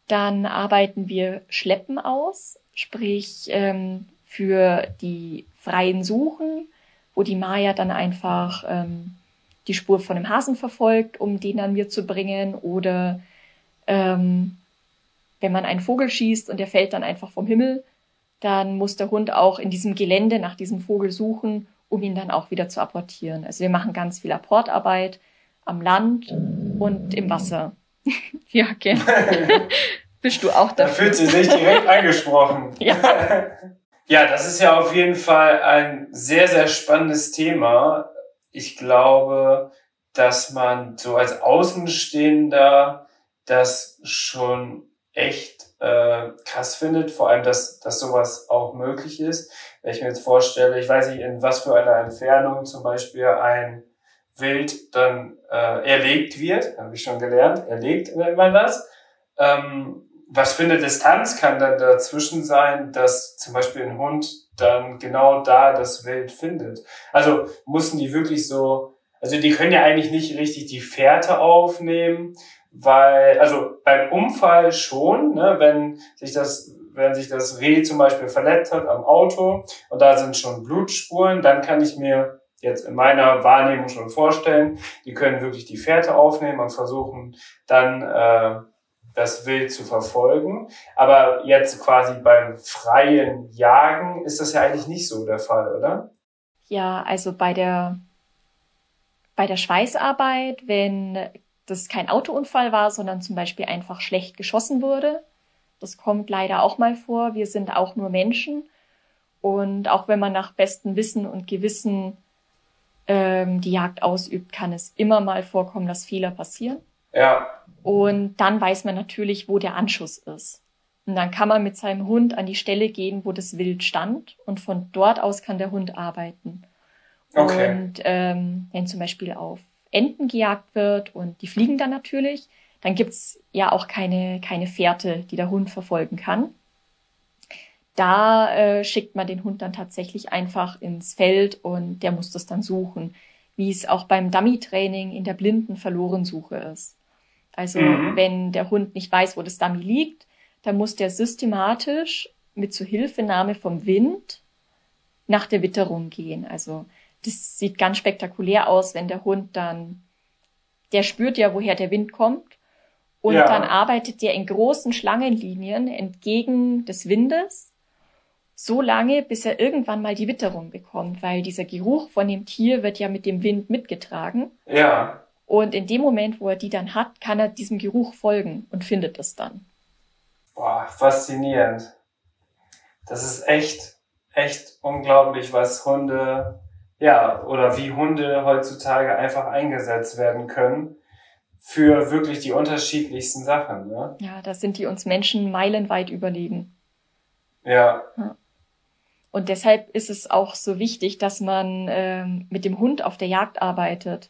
Dann arbeiten wir Schleppen aus, sprich ähm, für die freien Suchen, wo die Maya dann einfach ähm, die Spur von dem Hasen verfolgt, um den an mir zu bringen. Oder ähm, wenn man einen Vogel schießt und der fällt dann einfach vom Himmel, dann muss der Hund auch in diesem Gelände nach diesem Vogel suchen, um ihn dann auch wieder zu apportieren. Also wir machen ganz viel Apportarbeit am Land und im Wasser. *laughs* ja, gerne. *laughs* Bist du auch da? Da fühlt sie sich direkt angesprochen. *laughs* ja. ja, das ist ja auf jeden Fall ein sehr, sehr spannendes Thema. Ich glaube, dass man so als Außenstehender das schon echt äh, krass findet, vor allem, dass, dass sowas auch möglich ist. Wenn ich mir jetzt vorstelle, ich weiß nicht, in was für einer Entfernung zum Beispiel ein Wild dann äh, erlegt wird, habe ich schon gelernt, erlegt nennt man das. Ähm, was für eine Distanz kann dann dazwischen sein, dass zum Beispiel ein Hund dann genau da das Wild findet? Also mussten die wirklich so, also die können ja eigentlich nicht richtig die Fährte aufnehmen, weil, also beim Unfall schon, ne, wenn sich das, wenn sich das Reh zum Beispiel verletzt hat am Auto und da sind schon Blutspuren, dann kann ich mir jetzt in meiner Wahrnehmung schon vorstellen, die können wirklich die Fährte aufnehmen und versuchen dann äh, das Wild zu verfolgen. Aber jetzt quasi beim freien Jagen ist das ja eigentlich nicht so der Fall, oder? Ja, also bei der bei der Schweißarbeit, wenn das kein Autounfall war, sondern zum Beispiel einfach schlecht geschossen wurde. Das kommt leider auch mal vor. Wir sind auch nur Menschen. Und auch wenn man nach bestem Wissen und Gewissen ähm, die Jagd ausübt, kann es immer mal vorkommen, dass Fehler passieren. Ja. Und dann weiß man natürlich, wo der Anschuss ist. Und dann kann man mit seinem Hund an die Stelle gehen, wo das Wild stand. Und von dort aus kann der Hund arbeiten. Okay. Und ähm, wenn zum Beispiel auf Enten gejagt wird und die fliegen dann natürlich, dann gibt's ja auch keine, keine Fährte, die der Hund verfolgen kann. Da äh, schickt man den Hund dann tatsächlich einfach ins Feld und der muss das dann suchen, wie es auch beim Dummy-Training in der blinden Verlorensuche ist. Also mhm. wenn der Hund nicht weiß, wo das Dummy liegt, dann muss der systematisch mit Zuhilfenahme vom Wind nach der Witterung gehen. Also das sieht ganz spektakulär aus, wenn der Hund dann, der spürt ja, woher der Wind kommt. Und ja. dann arbeitet der in großen Schlangenlinien entgegen des Windes, so lange, bis er irgendwann mal die Witterung bekommt, weil dieser Geruch von dem Tier wird ja mit dem Wind mitgetragen. Ja. Und in dem Moment, wo er die dann hat, kann er diesem Geruch folgen und findet es dann. Boah, faszinierend. Das ist echt, echt unglaublich, was Hunde ja, oder wie Hunde heutzutage einfach eingesetzt werden können für wirklich die unterschiedlichsten Sachen. Ne? Ja, da sind die uns Menschen meilenweit überlegen. Ja. Und deshalb ist es auch so wichtig, dass man ähm, mit dem Hund auf der Jagd arbeitet,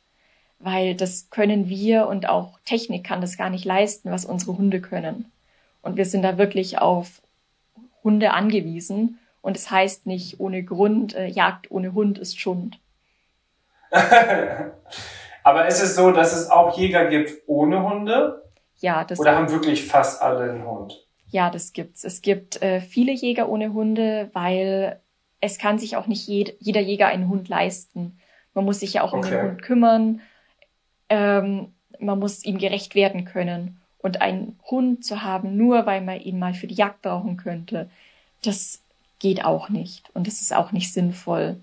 weil das können wir und auch Technik kann das gar nicht leisten, was unsere Hunde können. Und wir sind da wirklich auf Hunde angewiesen und es heißt nicht ohne Grund, äh, Jagd ohne Hund ist Schund. *laughs* Aber ist es so, dass es auch Jäger gibt ohne Hunde? Ja, das Oder haben wirklich fast alle einen Hund? Ja, das gibt's. Es gibt äh, viele Jäger ohne Hunde, weil es kann sich auch nicht jed jeder Jäger einen Hund leisten. Man muss sich ja auch okay. um den Hund kümmern. Ähm, man muss ihm gerecht werden können. Und einen Hund zu haben, nur weil man ihn mal für die Jagd brauchen könnte, das geht auch nicht und es ist auch nicht sinnvoll.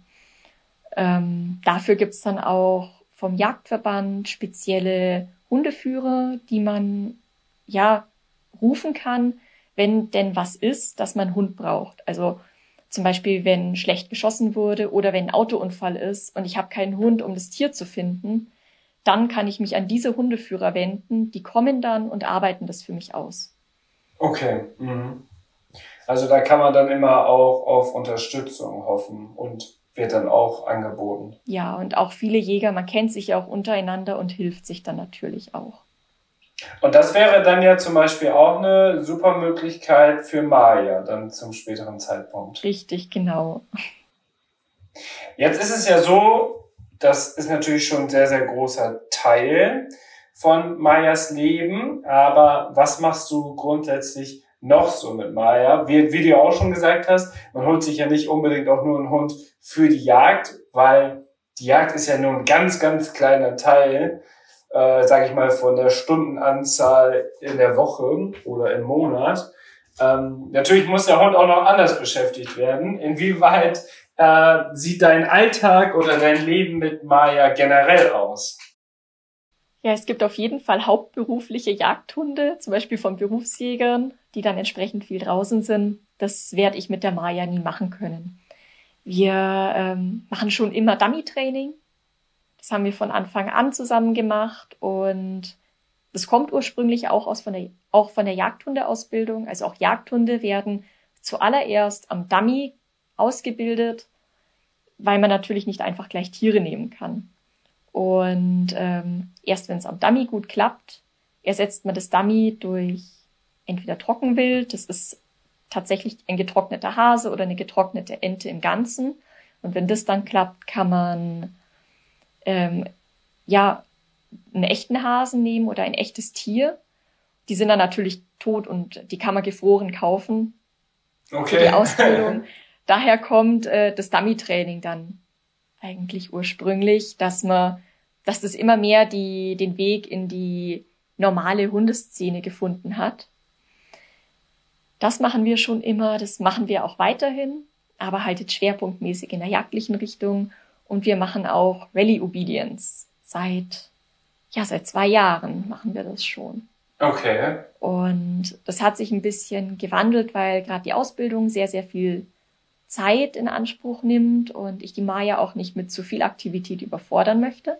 Ähm, dafür gibt's dann auch vom Jagdverband spezielle Hundeführer, die man ja rufen kann, wenn denn was ist, dass man Hund braucht. Also zum Beispiel, wenn schlecht geschossen wurde oder wenn ein Autounfall ist und ich habe keinen Hund, um das Tier zu finden, dann kann ich mich an diese Hundeführer wenden. Die kommen dann und arbeiten das für mich aus. Okay. Mhm. Also da kann man dann immer auch auf Unterstützung hoffen und wird dann auch angeboten. Ja, und auch viele Jäger, man kennt sich ja auch untereinander und hilft sich dann natürlich auch. Und das wäre dann ja zum Beispiel auch eine super Möglichkeit für Maya dann zum späteren Zeitpunkt. Richtig, genau. Jetzt ist es ja so, das ist natürlich schon ein sehr, sehr großer Teil von Mayas Leben. Aber was machst du grundsätzlich noch so mit Maya? Wie, wie du auch schon gesagt hast, man holt sich ja nicht unbedingt auch nur einen Hund für die Jagd, weil die Jagd ist ja nur ein ganz, ganz kleiner Teil äh, sage ich mal, von der Stundenanzahl in der Woche oder im Monat. Ähm, natürlich muss der Hund auch noch anders beschäftigt werden. Inwieweit äh, sieht dein Alltag oder dein Leben mit Maya generell aus? Ja, es gibt auf jeden Fall hauptberufliche Jagdhunde, zum Beispiel von Berufsjägern, die dann entsprechend viel draußen sind. Das werde ich mit der Maya nie machen können. Wir ähm, machen schon immer Dummy-Training. Das haben wir von Anfang an zusammen gemacht und das kommt ursprünglich auch aus von der, auch von der Jagdhundeausbildung. Also auch Jagdhunde werden zuallererst am Dummy ausgebildet, weil man natürlich nicht einfach gleich Tiere nehmen kann. Und ähm, erst wenn es am Dummy gut klappt, ersetzt man das Dummy durch entweder Trockenwild, das ist tatsächlich ein getrockneter Hase oder eine getrocknete Ente im Ganzen. Und wenn das dann klappt, kann man ähm, ja einen echten Hasen nehmen oder ein echtes Tier. Die sind dann natürlich tot und die kann man gefroren kaufen okay. für die Ausbildung. *laughs* Daher kommt äh, das Dummy-Training dann eigentlich ursprünglich, dass man, dass das immer mehr die, den Weg in die normale Hundeszene gefunden hat. Das machen wir schon immer, das machen wir auch weiterhin, aber halt jetzt schwerpunktmäßig in der jagdlichen Richtung und wir machen auch Rally Obedience. Seit, ja, seit zwei Jahren machen wir das schon. Okay. Und das hat sich ein bisschen gewandelt, weil gerade die Ausbildung sehr, sehr viel Zeit in Anspruch nimmt und ich die Maya auch nicht mit zu viel Aktivität überfordern möchte.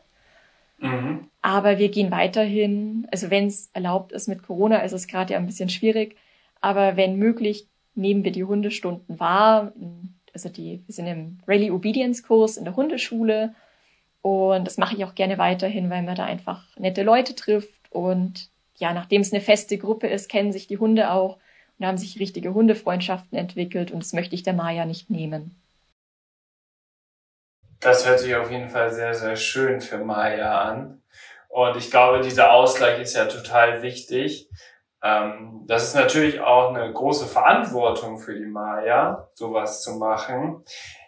Mhm. Aber wir gehen weiterhin, also wenn es erlaubt ist mit Corona, ist es gerade ja ein bisschen schwierig, aber wenn möglich, nehmen wir die Hundestunden wahr. Also die, wir sind im Rally Obedience Kurs in der Hundeschule und das mache ich auch gerne weiterhin, weil man da einfach nette Leute trifft und ja, nachdem es eine feste Gruppe ist, kennen sich die Hunde auch und haben sich richtige Hundefreundschaften entwickelt und das möchte ich der Maya nicht nehmen. Das hört sich auf jeden Fall sehr, sehr schön für Maya an. Und ich glaube, dieser Ausgleich ist ja total wichtig. Ähm, das ist natürlich auch eine große Verantwortung für die Maya, sowas zu machen.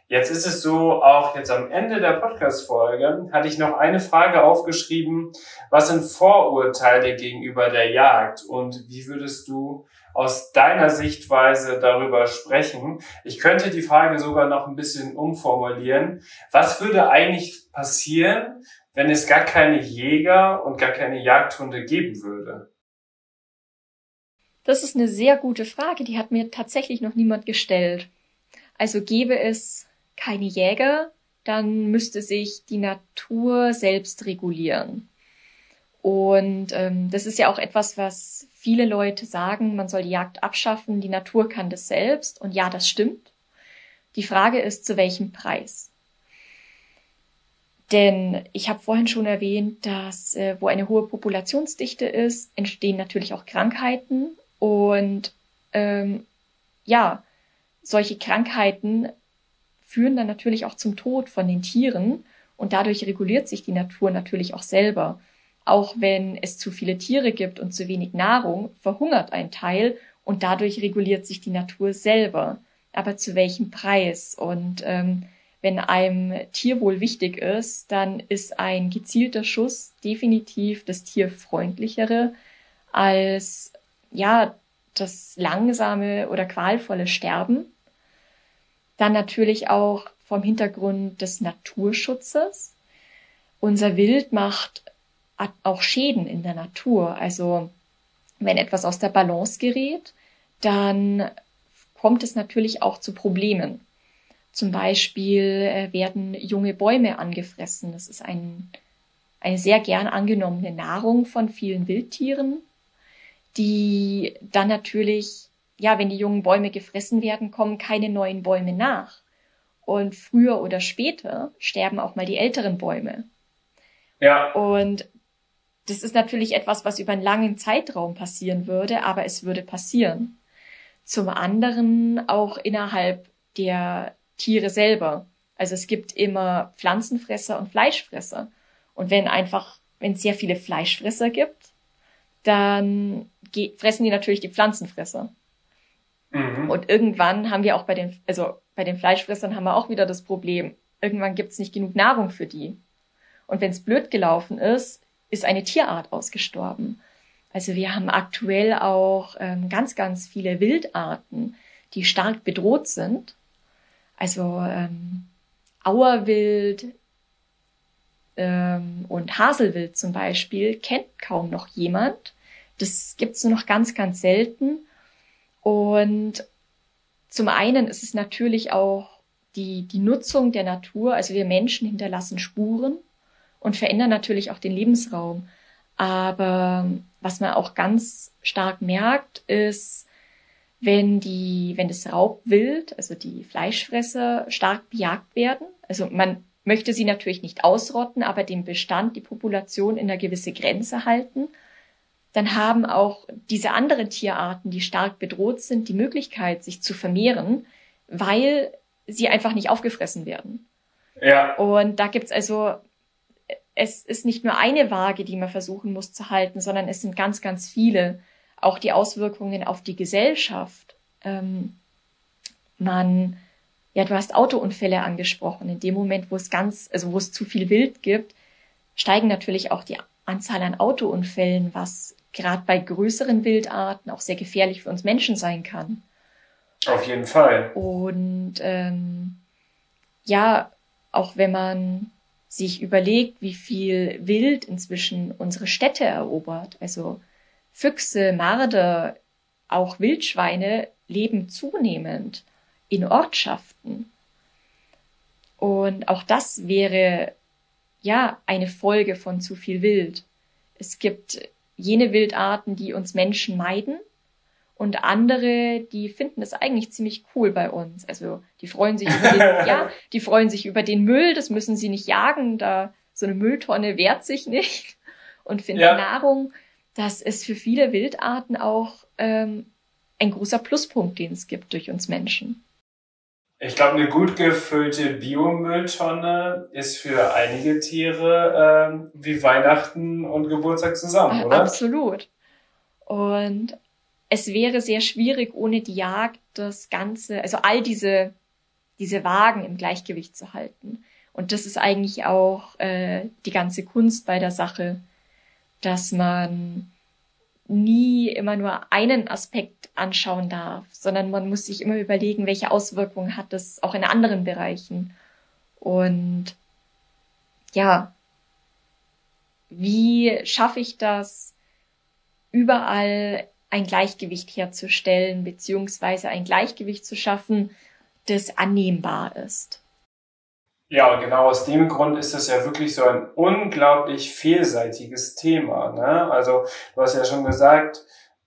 Jetzt ist es so, auch jetzt am Ende der Podcast-Folge hatte ich noch eine Frage aufgeschrieben. Was sind Vorurteile gegenüber der Jagd und wie würdest du aus deiner Sichtweise darüber sprechen? Ich könnte die Frage sogar noch ein bisschen umformulieren. Was würde eigentlich passieren, wenn es gar keine Jäger und gar keine Jagdhunde geben würde? Das ist eine sehr gute Frage, die hat mir tatsächlich noch niemand gestellt. Also gäbe es keine Jäger, dann müsste sich die Natur selbst regulieren. Und ähm, das ist ja auch etwas, was viele Leute sagen, man soll die Jagd abschaffen, die Natur kann das selbst. Und ja, das stimmt. Die Frage ist, zu welchem Preis? Denn ich habe vorhin schon erwähnt, dass äh, wo eine hohe Populationsdichte ist, entstehen natürlich auch Krankheiten und ähm, ja, solche Krankheiten führen dann natürlich auch zum Tod von den Tieren und dadurch reguliert sich die Natur natürlich auch selber. Auch wenn es zu viele Tiere gibt und zu wenig Nahrung, verhungert ein Teil und dadurch reguliert sich die Natur selber. Aber zu welchem Preis? Und ähm, wenn einem Tierwohl wichtig ist, dann ist ein gezielter Schuss definitiv das tierfreundlichere als ja, das langsame oder qualvolle Sterben. Dann natürlich auch vom Hintergrund des Naturschutzes. Unser Wild macht auch Schäden in der Natur. Also wenn etwas aus der Balance gerät, dann kommt es natürlich auch zu Problemen. Zum Beispiel äh, werden junge Bäume angefressen. Das ist ein, eine sehr gern angenommene Nahrung von vielen Wildtieren, die dann natürlich, ja, wenn die jungen Bäume gefressen werden, kommen keine neuen Bäume nach. Und früher oder später sterben auch mal die älteren Bäume. Ja. Und das ist natürlich etwas, was über einen langen Zeitraum passieren würde, aber es würde passieren. Zum anderen auch innerhalb der Tiere selber. Also es gibt immer Pflanzenfresser und Fleischfresser. Und wenn einfach, wenn es sehr viele Fleischfresser gibt, dann fressen die natürlich die Pflanzenfresser. Mhm. Und irgendwann haben wir auch bei den, also bei den Fleischfressern haben wir auch wieder das Problem. Irgendwann gibt es nicht genug Nahrung für die. Und wenn es blöd gelaufen ist, ist eine Tierart ausgestorben. Also wir haben aktuell auch ähm, ganz, ganz viele Wildarten, die stark bedroht sind. Also ähm, Auerwild ähm, und Haselwild zum Beispiel kennt kaum noch jemand. Das gibt's nur noch ganz, ganz selten. Und zum einen ist es natürlich auch die, die Nutzung der Natur. Also wir Menschen hinterlassen Spuren und verändern natürlich auch den Lebensraum. Aber was man auch ganz stark merkt, ist, wenn die, wenn das Raubwild, also die Fleischfresser, stark bejagt werden. Also man möchte sie natürlich nicht ausrotten, aber den Bestand, die Population in einer gewisse Grenze halten. Dann haben auch diese anderen Tierarten, die stark bedroht sind, die Möglichkeit, sich zu vermehren, weil sie einfach nicht aufgefressen werden. Ja. Und da gibt's also es ist nicht nur eine Waage, die man versuchen muss zu halten, sondern es sind ganz, ganz viele. Auch die Auswirkungen auf die Gesellschaft. Ähm, man, ja, du hast Autounfälle angesprochen. In dem Moment, wo es ganz, also wo es zu viel Wild gibt, steigen natürlich auch die Anzahl an Autounfällen, was gerade bei größeren Wildarten auch sehr gefährlich für uns Menschen sein kann. Auf jeden Fall. Und ähm, ja, auch wenn man sich überlegt, wie viel Wild inzwischen unsere Städte erobert, also Füchse, Marder, auch Wildschweine leben zunehmend in Ortschaften. Und auch das wäre ja eine Folge von zu viel Wild. Es gibt jene Wildarten, die uns Menschen meiden und andere, die finden es eigentlich ziemlich cool bei uns. Also die freuen sich über den, *laughs* ja, die freuen sich über den Müll, das müssen sie nicht jagen, da so eine Mülltonne wehrt sich nicht und finden ja. Nahrung. Das ist für viele Wildarten auch ähm, ein großer Pluspunkt, den es gibt durch uns Menschen. Ich glaube, eine gut gefüllte Biomülltonne ist für einige Tiere ähm, wie Weihnachten und Geburtstag zusammen, oder? Absolut. Und es wäre sehr schwierig, ohne die Jagd das Ganze, also all diese, diese Wagen im Gleichgewicht zu halten. Und das ist eigentlich auch äh, die ganze Kunst bei der Sache, dass man nie immer nur einen Aspekt anschauen darf, sondern man muss sich immer überlegen, welche Auswirkungen hat das auch in anderen Bereichen. Und ja, wie schaffe ich das, überall ein Gleichgewicht herzustellen, beziehungsweise ein Gleichgewicht zu schaffen, das annehmbar ist. Ja, genau aus dem Grund ist es ja wirklich so ein unglaublich vielseitiges Thema. Ne? Also du hast ja schon gesagt,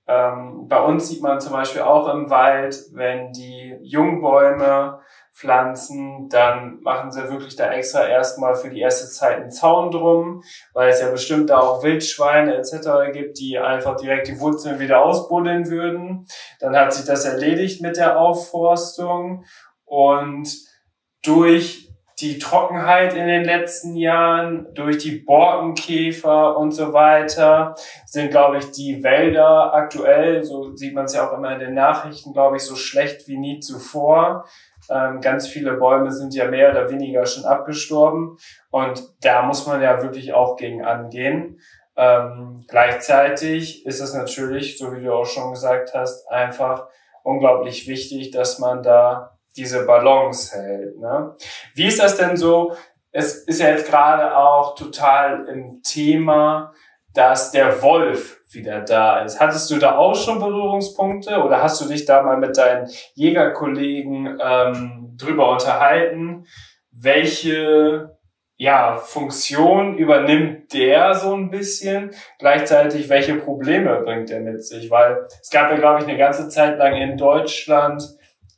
ähm, bei uns sieht man zum Beispiel auch im Wald, wenn die Jungbäume pflanzen, dann machen sie wirklich da extra erstmal für die erste Zeit einen Zaun drum, weil es ja bestimmt da auch Wildschweine etc. gibt, die einfach direkt die Wurzeln wieder ausbuddeln würden. Dann hat sich das erledigt mit der Aufforstung und durch die Trockenheit in den letzten Jahren, durch die Borkenkäfer und so weiter, sind, glaube ich, die Wälder aktuell, so sieht man es ja auch immer in den Nachrichten, glaube ich, so schlecht wie nie zuvor. Ähm, ganz viele Bäume sind ja mehr oder weniger schon abgestorben und da muss man ja wirklich auch gegen angehen. Ähm, gleichzeitig ist es natürlich, so wie du auch schon gesagt hast, einfach unglaublich wichtig, dass man da diese Balance hält. Ne? Wie ist das denn so? Es ist ja jetzt gerade auch total im Thema, dass der Wolf wieder da ist. Hattest du da auch schon Berührungspunkte oder hast du dich da mal mit deinen Jägerkollegen ähm, drüber unterhalten? Welche ja, Funktion übernimmt der so ein bisschen? Gleichzeitig, welche Probleme bringt er mit sich? Weil es gab ja, glaube ich, eine ganze Zeit lang in Deutschland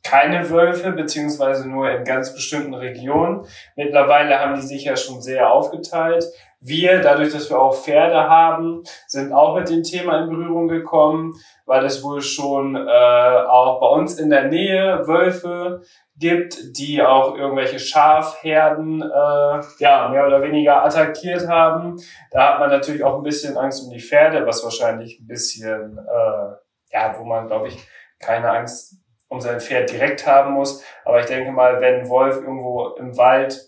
keine Wölfe, beziehungsweise nur in ganz bestimmten Regionen. Mittlerweile haben die sich ja schon sehr aufgeteilt. Wir, dadurch, dass wir auch Pferde haben, sind auch mit dem Thema in Berührung gekommen, weil es wohl schon äh, auch bei uns in der Nähe Wölfe gibt, die auch irgendwelche Schafherden äh, ja mehr oder weniger attackiert haben. Da hat man natürlich auch ein bisschen Angst um die Pferde, was wahrscheinlich ein bisschen äh, ja, wo man glaube ich keine Angst um sein Pferd direkt haben muss. Aber ich denke mal, wenn ein Wolf irgendwo im Wald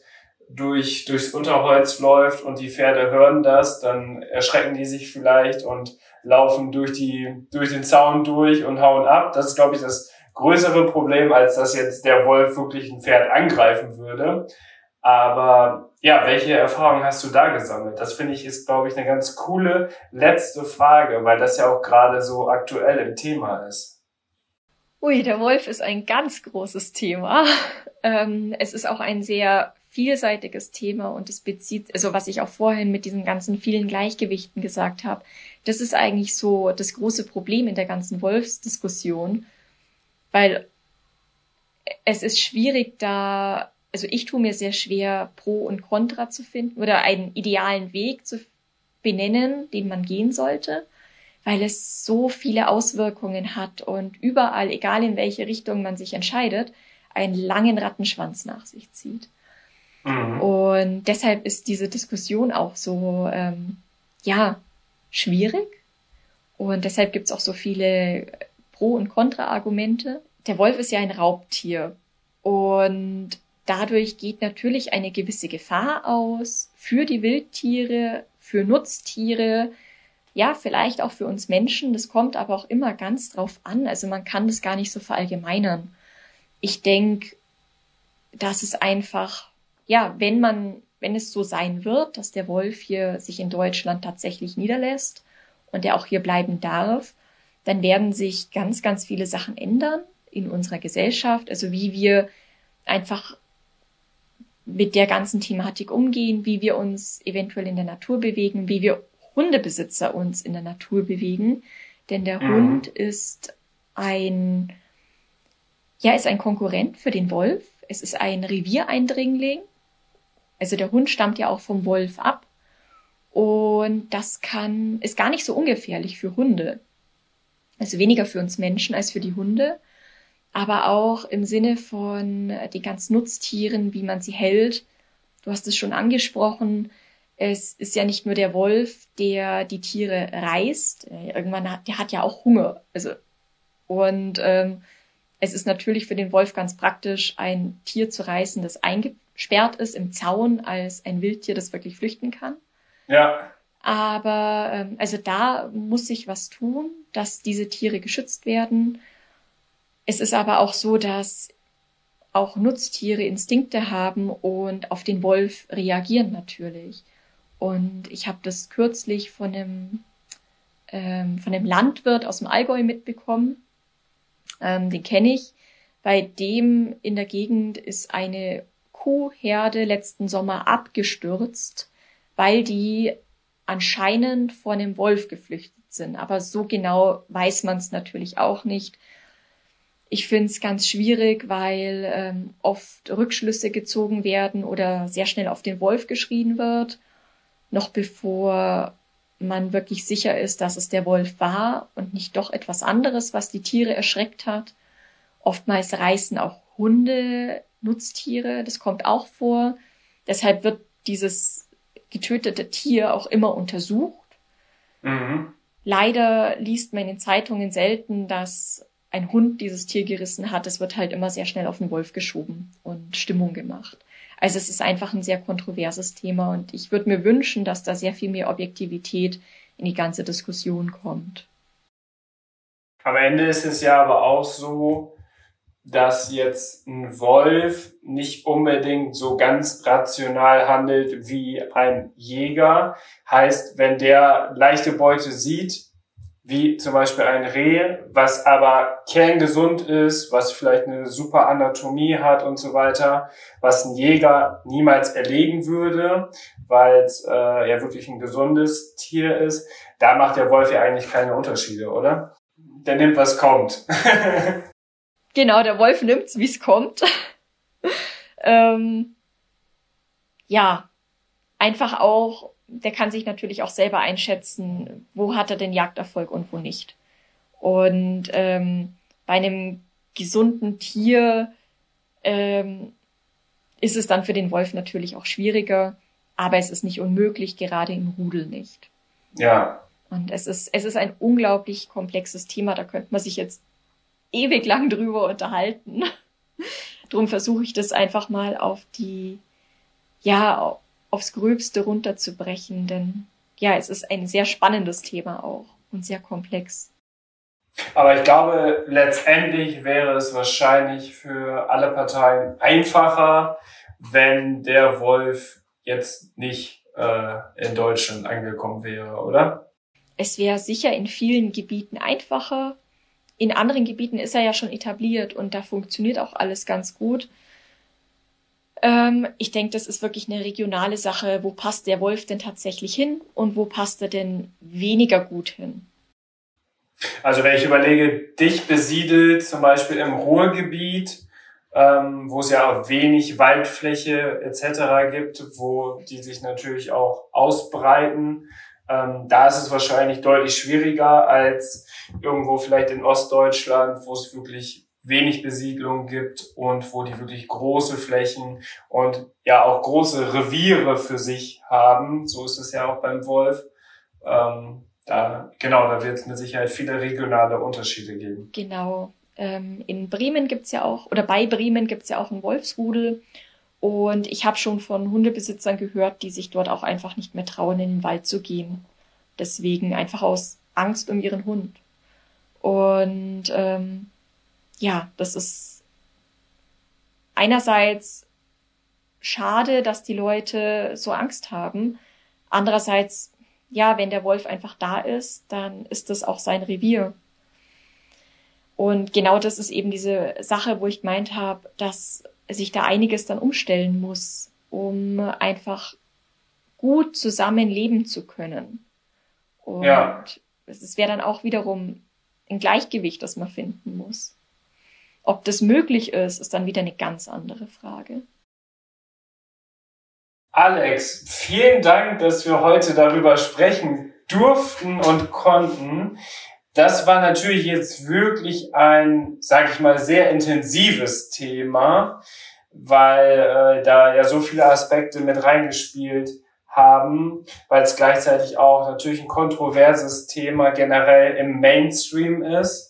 durch, durchs Unterholz läuft und die Pferde hören das, dann erschrecken die sich vielleicht und laufen durch die, durch den Zaun durch und hauen ab. Das ist, glaube ich, das größere Problem, als dass jetzt der Wolf wirklich ein Pferd angreifen würde. Aber ja, welche Erfahrungen hast du da gesammelt? Das finde ich ist, glaube ich, eine ganz coole letzte Frage, weil das ja auch gerade so aktuell im Thema ist. Ui, der Wolf ist ein ganz großes Thema. *laughs* Ähm, es ist auch ein sehr vielseitiges Thema und es bezieht, also was ich auch vorhin mit diesen ganzen vielen Gleichgewichten gesagt habe, das ist eigentlich so das große Problem in der ganzen Wolfsdiskussion, weil es ist schwierig da, also ich tue mir sehr schwer, Pro und Contra zu finden oder einen idealen Weg zu benennen, den man gehen sollte, weil es so viele Auswirkungen hat und überall, egal in welche Richtung man sich entscheidet, einen langen Rattenschwanz nach sich zieht. Mhm. Und deshalb ist diese Diskussion auch so, ähm, ja, schwierig. Und deshalb gibt's auch so viele Pro- und Kontra-Argumente. Der Wolf ist ja ein Raubtier. Und dadurch geht natürlich eine gewisse Gefahr aus für die Wildtiere, für Nutztiere, ja, vielleicht auch für uns Menschen. Das kommt aber auch immer ganz drauf an. Also man kann das gar nicht so verallgemeinern. Ich denke, dass es einfach ja, wenn man, wenn es so sein wird, dass der Wolf hier sich in Deutschland tatsächlich niederlässt und er auch hier bleiben darf, dann werden sich ganz, ganz viele Sachen ändern in unserer Gesellschaft. Also wie wir einfach mit der ganzen Thematik umgehen, wie wir uns eventuell in der Natur bewegen, wie wir Hundebesitzer uns in der Natur bewegen. Denn der mhm. Hund ist ein, ja, ist ein Konkurrent für den Wolf. Es ist ein Reviereindringling. Also der Hund stammt ja auch vom Wolf ab. Und das kann, ist gar nicht so ungefährlich für Hunde. Also weniger für uns Menschen als für die Hunde. Aber auch im Sinne von den ganzen Nutztieren, wie man sie hält. Du hast es schon angesprochen. Es ist ja nicht nur der Wolf, der die Tiere reißt. Irgendwann hat, der hat ja auch Hunger. Also, und ähm, es ist natürlich für den Wolf ganz praktisch, ein Tier zu reißen, das einge sperrt ist im Zaun als ein Wildtier, das wirklich flüchten kann. Ja. Aber ähm, also da muss sich was tun, dass diese Tiere geschützt werden. Es ist aber auch so, dass auch Nutztiere Instinkte haben und auf den Wolf reagieren natürlich. Und ich habe das kürzlich von einem ähm, von einem Landwirt aus dem Allgäu mitbekommen. Ähm, den kenne ich. Bei dem in der Gegend ist eine Kuhherde letzten Sommer abgestürzt, weil die anscheinend vor einem Wolf geflüchtet sind. Aber so genau weiß man es natürlich auch nicht. Ich finde es ganz schwierig, weil ähm, oft Rückschlüsse gezogen werden oder sehr schnell auf den Wolf geschrien wird, noch bevor man wirklich sicher ist, dass es der Wolf war und nicht doch etwas anderes, was die Tiere erschreckt hat. Oftmals reißen auch Hunde Nutztiere, das kommt auch vor. Deshalb wird dieses getötete Tier auch immer untersucht. Mhm. Leider liest man in Zeitungen selten, dass ein Hund dieses Tier gerissen hat. Es wird halt immer sehr schnell auf den Wolf geschoben und Stimmung gemacht. Also es ist einfach ein sehr kontroverses Thema und ich würde mir wünschen, dass da sehr viel mehr Objektivität in die ganze Diskussion kommt. Am Ende ist es ja aber auch so, dass jetzt ein Wolf nicht unbedingt so ganz rational handelt wie ein Jäger. Heißt, wenn der leichte Beute sieht, wie zum Beispiel ein Reh, was aber kerngesund ist, was vielleicht eine super Anatomie hat und so weiter, was ein Jäger niemals erlegen würde, weil es äh, ja wirklich ein gesundes Tier ist, da macht der Wolf ja eigentlich keine Unterschiede, oder? Der nimmt, was kommt. *laughs* genau, der Wolf nimmt's, wie es kommt. *laughs* ähm, ja, einfach auch, der kann sich natürlich auch selber einschätzen, wo hat er den Jagderfolg und wo nicht. Und ähm, bei einem gesunden Tier ähm, ist es dann für den Wolf natürlich auch schwieriger, aber es ist nicht unmöglich, gerade im Rudel nicht. Ja. Und es ist, es ist ein unglaublich komplexes Thema, da könnte man sich jetzt ewig lang drüber unterhalten. Drum versuche ich das einfach mal auf die, ja, aufs Gröbste runterzubrechen, denn ja, es ist ein sehr spannendes Thema auch und sehr komplex. Aber ich glaube, letztendlich wäre es wahrscheinlich für alle Parteien einfacher, wenn der Wolf jetzt nicht äh, in Deutschland angekommen wäre, oder? Es wäre sicher in vielen Gebieten einfacher. In anderen Gebieten ist er ja schon etabliert und da funktioniert auch alles ganz gut. Ähm, ich denke, das ist wirklich eine regionale Sache. Wo passt der Wolf denn tatsächlich hin und wo passt er denn weniger gut hin? Also wenn ich überlege, dich besiedelt zum Beispiel im Ruhrgebiet, ähm, wo es ja auch wenig Waldfläche etc. gibt, wo die sich natürlich auch ausbreiten. Ähm, da ist es wahrscheinlich deutlich schwieriger als irgendwo vielleicht in Ostdeutschland, wo es wirklich wenig Besiedlung gibt und wo die wirklich große Flächen und ja auch große Reviere für sich haben. So ist es ja auch beim Wolf. Ähm, da, genau, da wird es mit Sicherheit viele regionale Unterschiede geben. Genau. Ähm, in Bremen gibt's ja auch, oder bei Bremen gibt's ja auch ein Wolfsrudel. Und ich habe schon von Hundebesitzern gehört, die sich dort auch einfach nicht mehr trauen, in den Wald zu gehen. Deswegen einfach aus Angst um ihren Hund. Und ähm, ja, das ist einerseits schade, dass die Leute so Angst haben. Andererseits, ja, wenn der Wolf einfach da ist, dann ist das auch sein Revier. Und genau das ist eben diese Sache, wo ich gemeint habe, dass sich da einiges dann umstellen muss, um einfach gut zusammen leben zu können. Und ja. es wäre dann auch wiederum ein Gleichgewicht, das man finden muss. Ob das möglich ist, ist dann wieder eine ganz andere Frage. Alex, vielen Dank, dass wir heute darüber sprechen durften und konnten das war natürlich jetzt wirklich ein, sag ich mal, sehr intensives Thema, weil äh, da ja so viele Aspekte mit reingespielt haben, weil es gleichzeitig auch natürlich ein kontroverses Thema generell im Mainstream ist.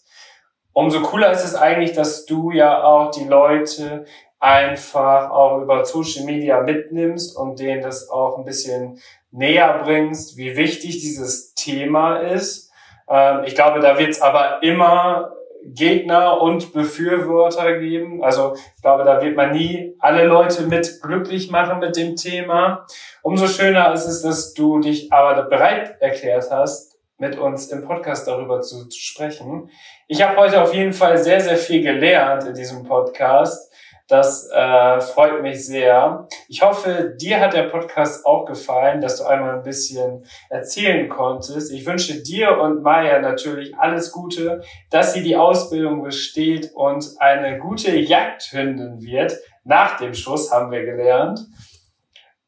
Umso cooler ist es eigentlich, dass du ja auch die Leute einfach auch über Social Media mitnimmst und denen das auch ein bisschen näher bringst, wie wichtig dieses Thema ist ähm, ich glaube, da wird es aber immer Gegner und Befürworter geben. Also ich glaube, da wird man nie alle Leute mit glücklich machen mit dem Thema. Umso schöner ist es, dass du dich aber bereit erklärt hast, mit uns im Podcast darüber zu sprechen. Ich habe heute auf jeden Fall sehr, sehr viel gelernt in diesem Podcast. Das äh, freut mich sehr. Ich hoffe, dir hat der Podcast auch gefallen, dass du einmal ein bisschen erzählen konntest. Ich wünsche dir und Maya natürlich alles Gute, dass sie die Ausbildung besteht und eine gute Jagdhündin wird. Nach dem Schuss haben wir gelernt.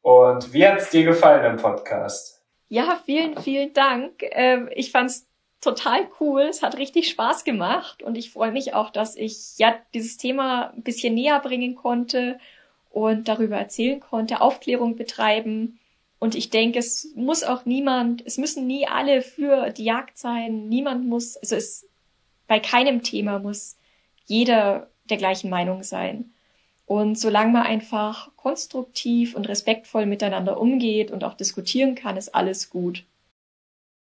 Und wie hat's dir gefallen im Podcast? Ja, vielen, vielen Dank. Ähm, ich fand's total cool. Es hat richtig Spaß gemacht und ich freue mich auch, dass ich ja dieses Thema ein bisschen näher bringen konnte und darüber erzählen konnte, Aufklärung betreiben. Und ich denke, es muss auch niemand, es müssen nie alle für die Jagd sein. Niemand muss, also es, bei keinem Thema muss jeder der gleichen Meinung sein. Und solange man einfach konstruktiv und respektvoll miteinander umgeht und auch diskutieren kann, ist alles gut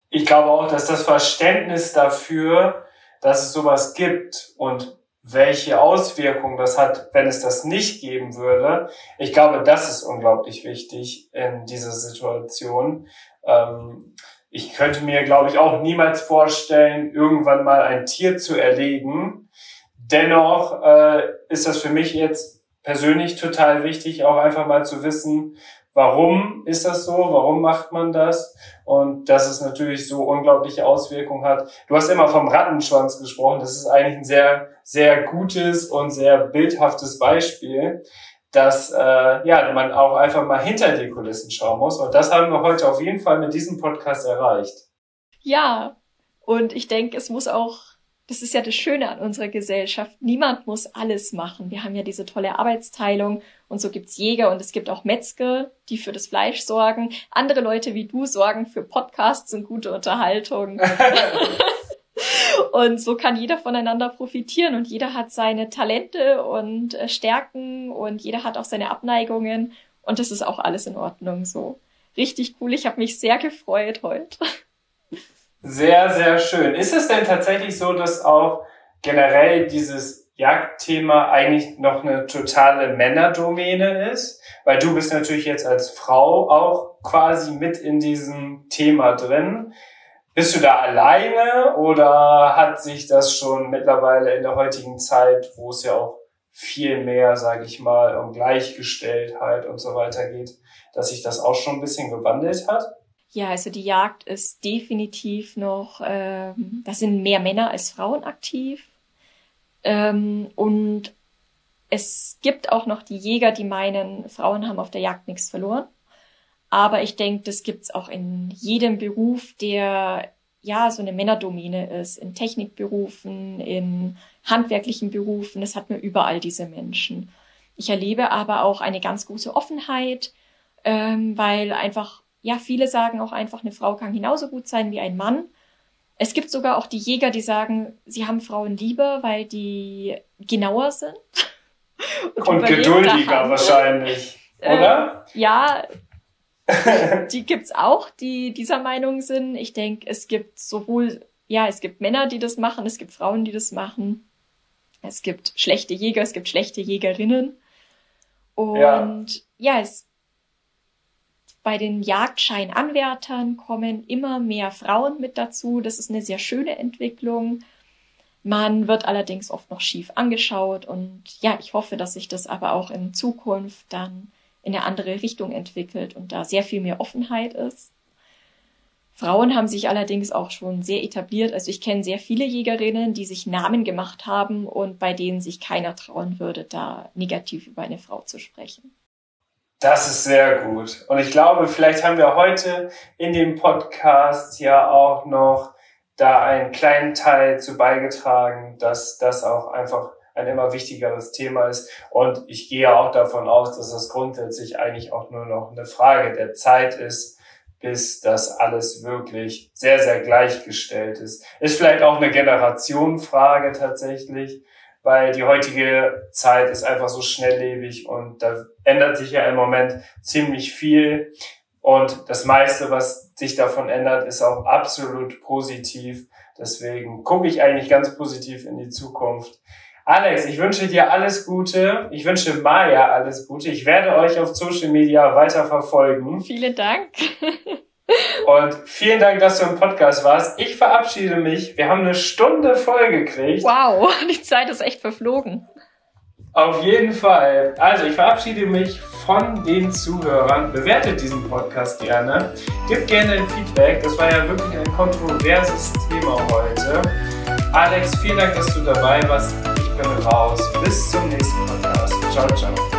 ich glaube auch, dass das Verständnis dafür, dass es sowas gibt und welche Auswirkungen das hat, wenn es das nicht geben würde. Ich glaube, das ist unglaublich wichtig in dieser Situation. Ähm, ich könnte mir, glaube ich, auch niemals vorstellen, irgendwann mal ein Tier zu erlegen. Dennoch äh, ist das für mich jetzt persönlich total wichtig, auch einfach mal zu wissen, warum ist das so, warum macht man das und dass es natürlich so unglaubliche Auswirkungen hat. Du hast immer vom Rattenschwanz gesprochen, das ist eigentlich ein sehr, sehr gutes und sehr bildhaftes Beispiel, dass äh, ja, man auch einfach mal hinter die Kulissen schauen muss und das haben wir heute auf jeden Fall mit diesem Podcast erreicht. Ja, und ich denke, es muss auch das ist ja das Schöne an unserer Gesellschaft. Niemand muss alles machen. Wir haben ja diese tolle Arbeitsteilung und so gibt's Jäger und es gibt auch Metzger, die für das Fleisch sorgen. Andere Leute wie du sorgen für Podcasts und gute Unterhaltung. *laughs* und so kann jeder voneinander profitieren und jeder hat seine Talente und äh, Stärken und jeder hat auch seine Abneigungen und das ist auch alles in Ordnung so. Richtig cool. Ich habe mich sehr gefreut heute. Sehr, sehr schön. Ist es denn tatsächlich so, dass auch generell dieses Jagdthema eigentlich noch eine totale Männerdomäne ist? Weil du bist natürlich jetzt als Frau auch quasi mit in diesem Thema drin. Bist du da alleine oder hat sich das schon mittlerweile in der heutigen Zeit, wo es ja auch viel mehr, sage ich mal, um Gleichgestelltheit und so weiter geht, dass sich das auch schon ein bisschen gewandelt hat? Ja, also die Jagd ist definitiv noch, ähm, da sind mehr Männer als Frauen aktiv. Ähm, und es gibt auch noch die Jäger, die meinen, Frauen haben auf der Jagd nichts verloren. Aber ich denke, das gibt's auch in jedem Beruf, der ja so eine Männerdomäne ist, in Technikberufen, in handwerklichen Berufen. Das hat man überall diese Menschen. Ich erlebe aber auch eine ganz große Offenheit, ähm, weil einfach ja, viele sagen auch einfach, eine Frau kann genauso gut sein wie ein Mann. Es gibt sogar auch die Jäger, die sagen, sie haben Frauen lieber, weil die genauer sind. *laughs* Und, und geduldiger wahrscheinlich, äh, oder? Äh, ja, *laughs* die gibt's auch, die dieser Meinung sind. Ich denke, es gibt sowohl, ja, es gibt Männer, die das machen, es gibt Frauen, die das machen. Es gibt schlechte Jäger, es gibt schlechte Jägerinnen. Und ja, ja es bei den Jagdscheinanwärtern kommen immer mehr Frauen mit dazu. Das ist eine sehr schöne Entwicklung. Man wird allerdings oft noch schief angeschaut und ja, ich hoffe, dass sich das aber auch in Zukunft dann in eine andere Richtung entwickelt und da sehr viel mehr Offenheit ist. Frauen haben sich allerdings auch schon sehr etabliert. Also ich kenne sehr viele Jägerinnen, die sich Namen gemacht haben und bei denen sich keiner trauen würde, da negativ über eine Frau zu sprechen. Das ist sehr gut. Und ich glaube, vielleicht haben wir heute in dem Podcast ja auch noch da einen kleinen Teil zu beigetragen, dass das auch einfach ein immer wichtigeres Thema ist. Und ich gehe auch davon aus, dass das grundsätzlich eigentlich auch nur noch eine Frage der Zeit ist, bis das alles wirklich sehr, sehr gleichgestellt ist. Ist vielleicht auch eine Generationenfrage tatsächlich weil die heutige Zeit ist einfach so schnelllebig und da ändert sich ja im Moment ziemlich viel. Und das meiste, was sich davon ändert, ist auch absolut positiv. Deswegen gucke ich eigentlich ganz positiv in die Zukunft. Alex, ich wünsche dir alles Gute. Ich wünsche Maya alles Gute. Ich werde euch auf Social Media weiter verfolgen. Vielen Dank. *laughs* Und vielen Dank, dass du im Podcast warst. Ich verabschiede mich. Wir haben eine Stunde voll gekriegt. Wow, *laughs* die Zeit ist echt verflogen. Auf jeden Fall. Also, ich verabschiede mich von den Zuhörern. Bewertet diesen Podcast gerne. Gebt gerne ein Feedback. Das war ja wirklich ein kontroverses Thema heute. Alex, vielen Dank, dass du dabei warst. Ich bin raus. Bis zum nächsten Podcast. Ciao, ciao.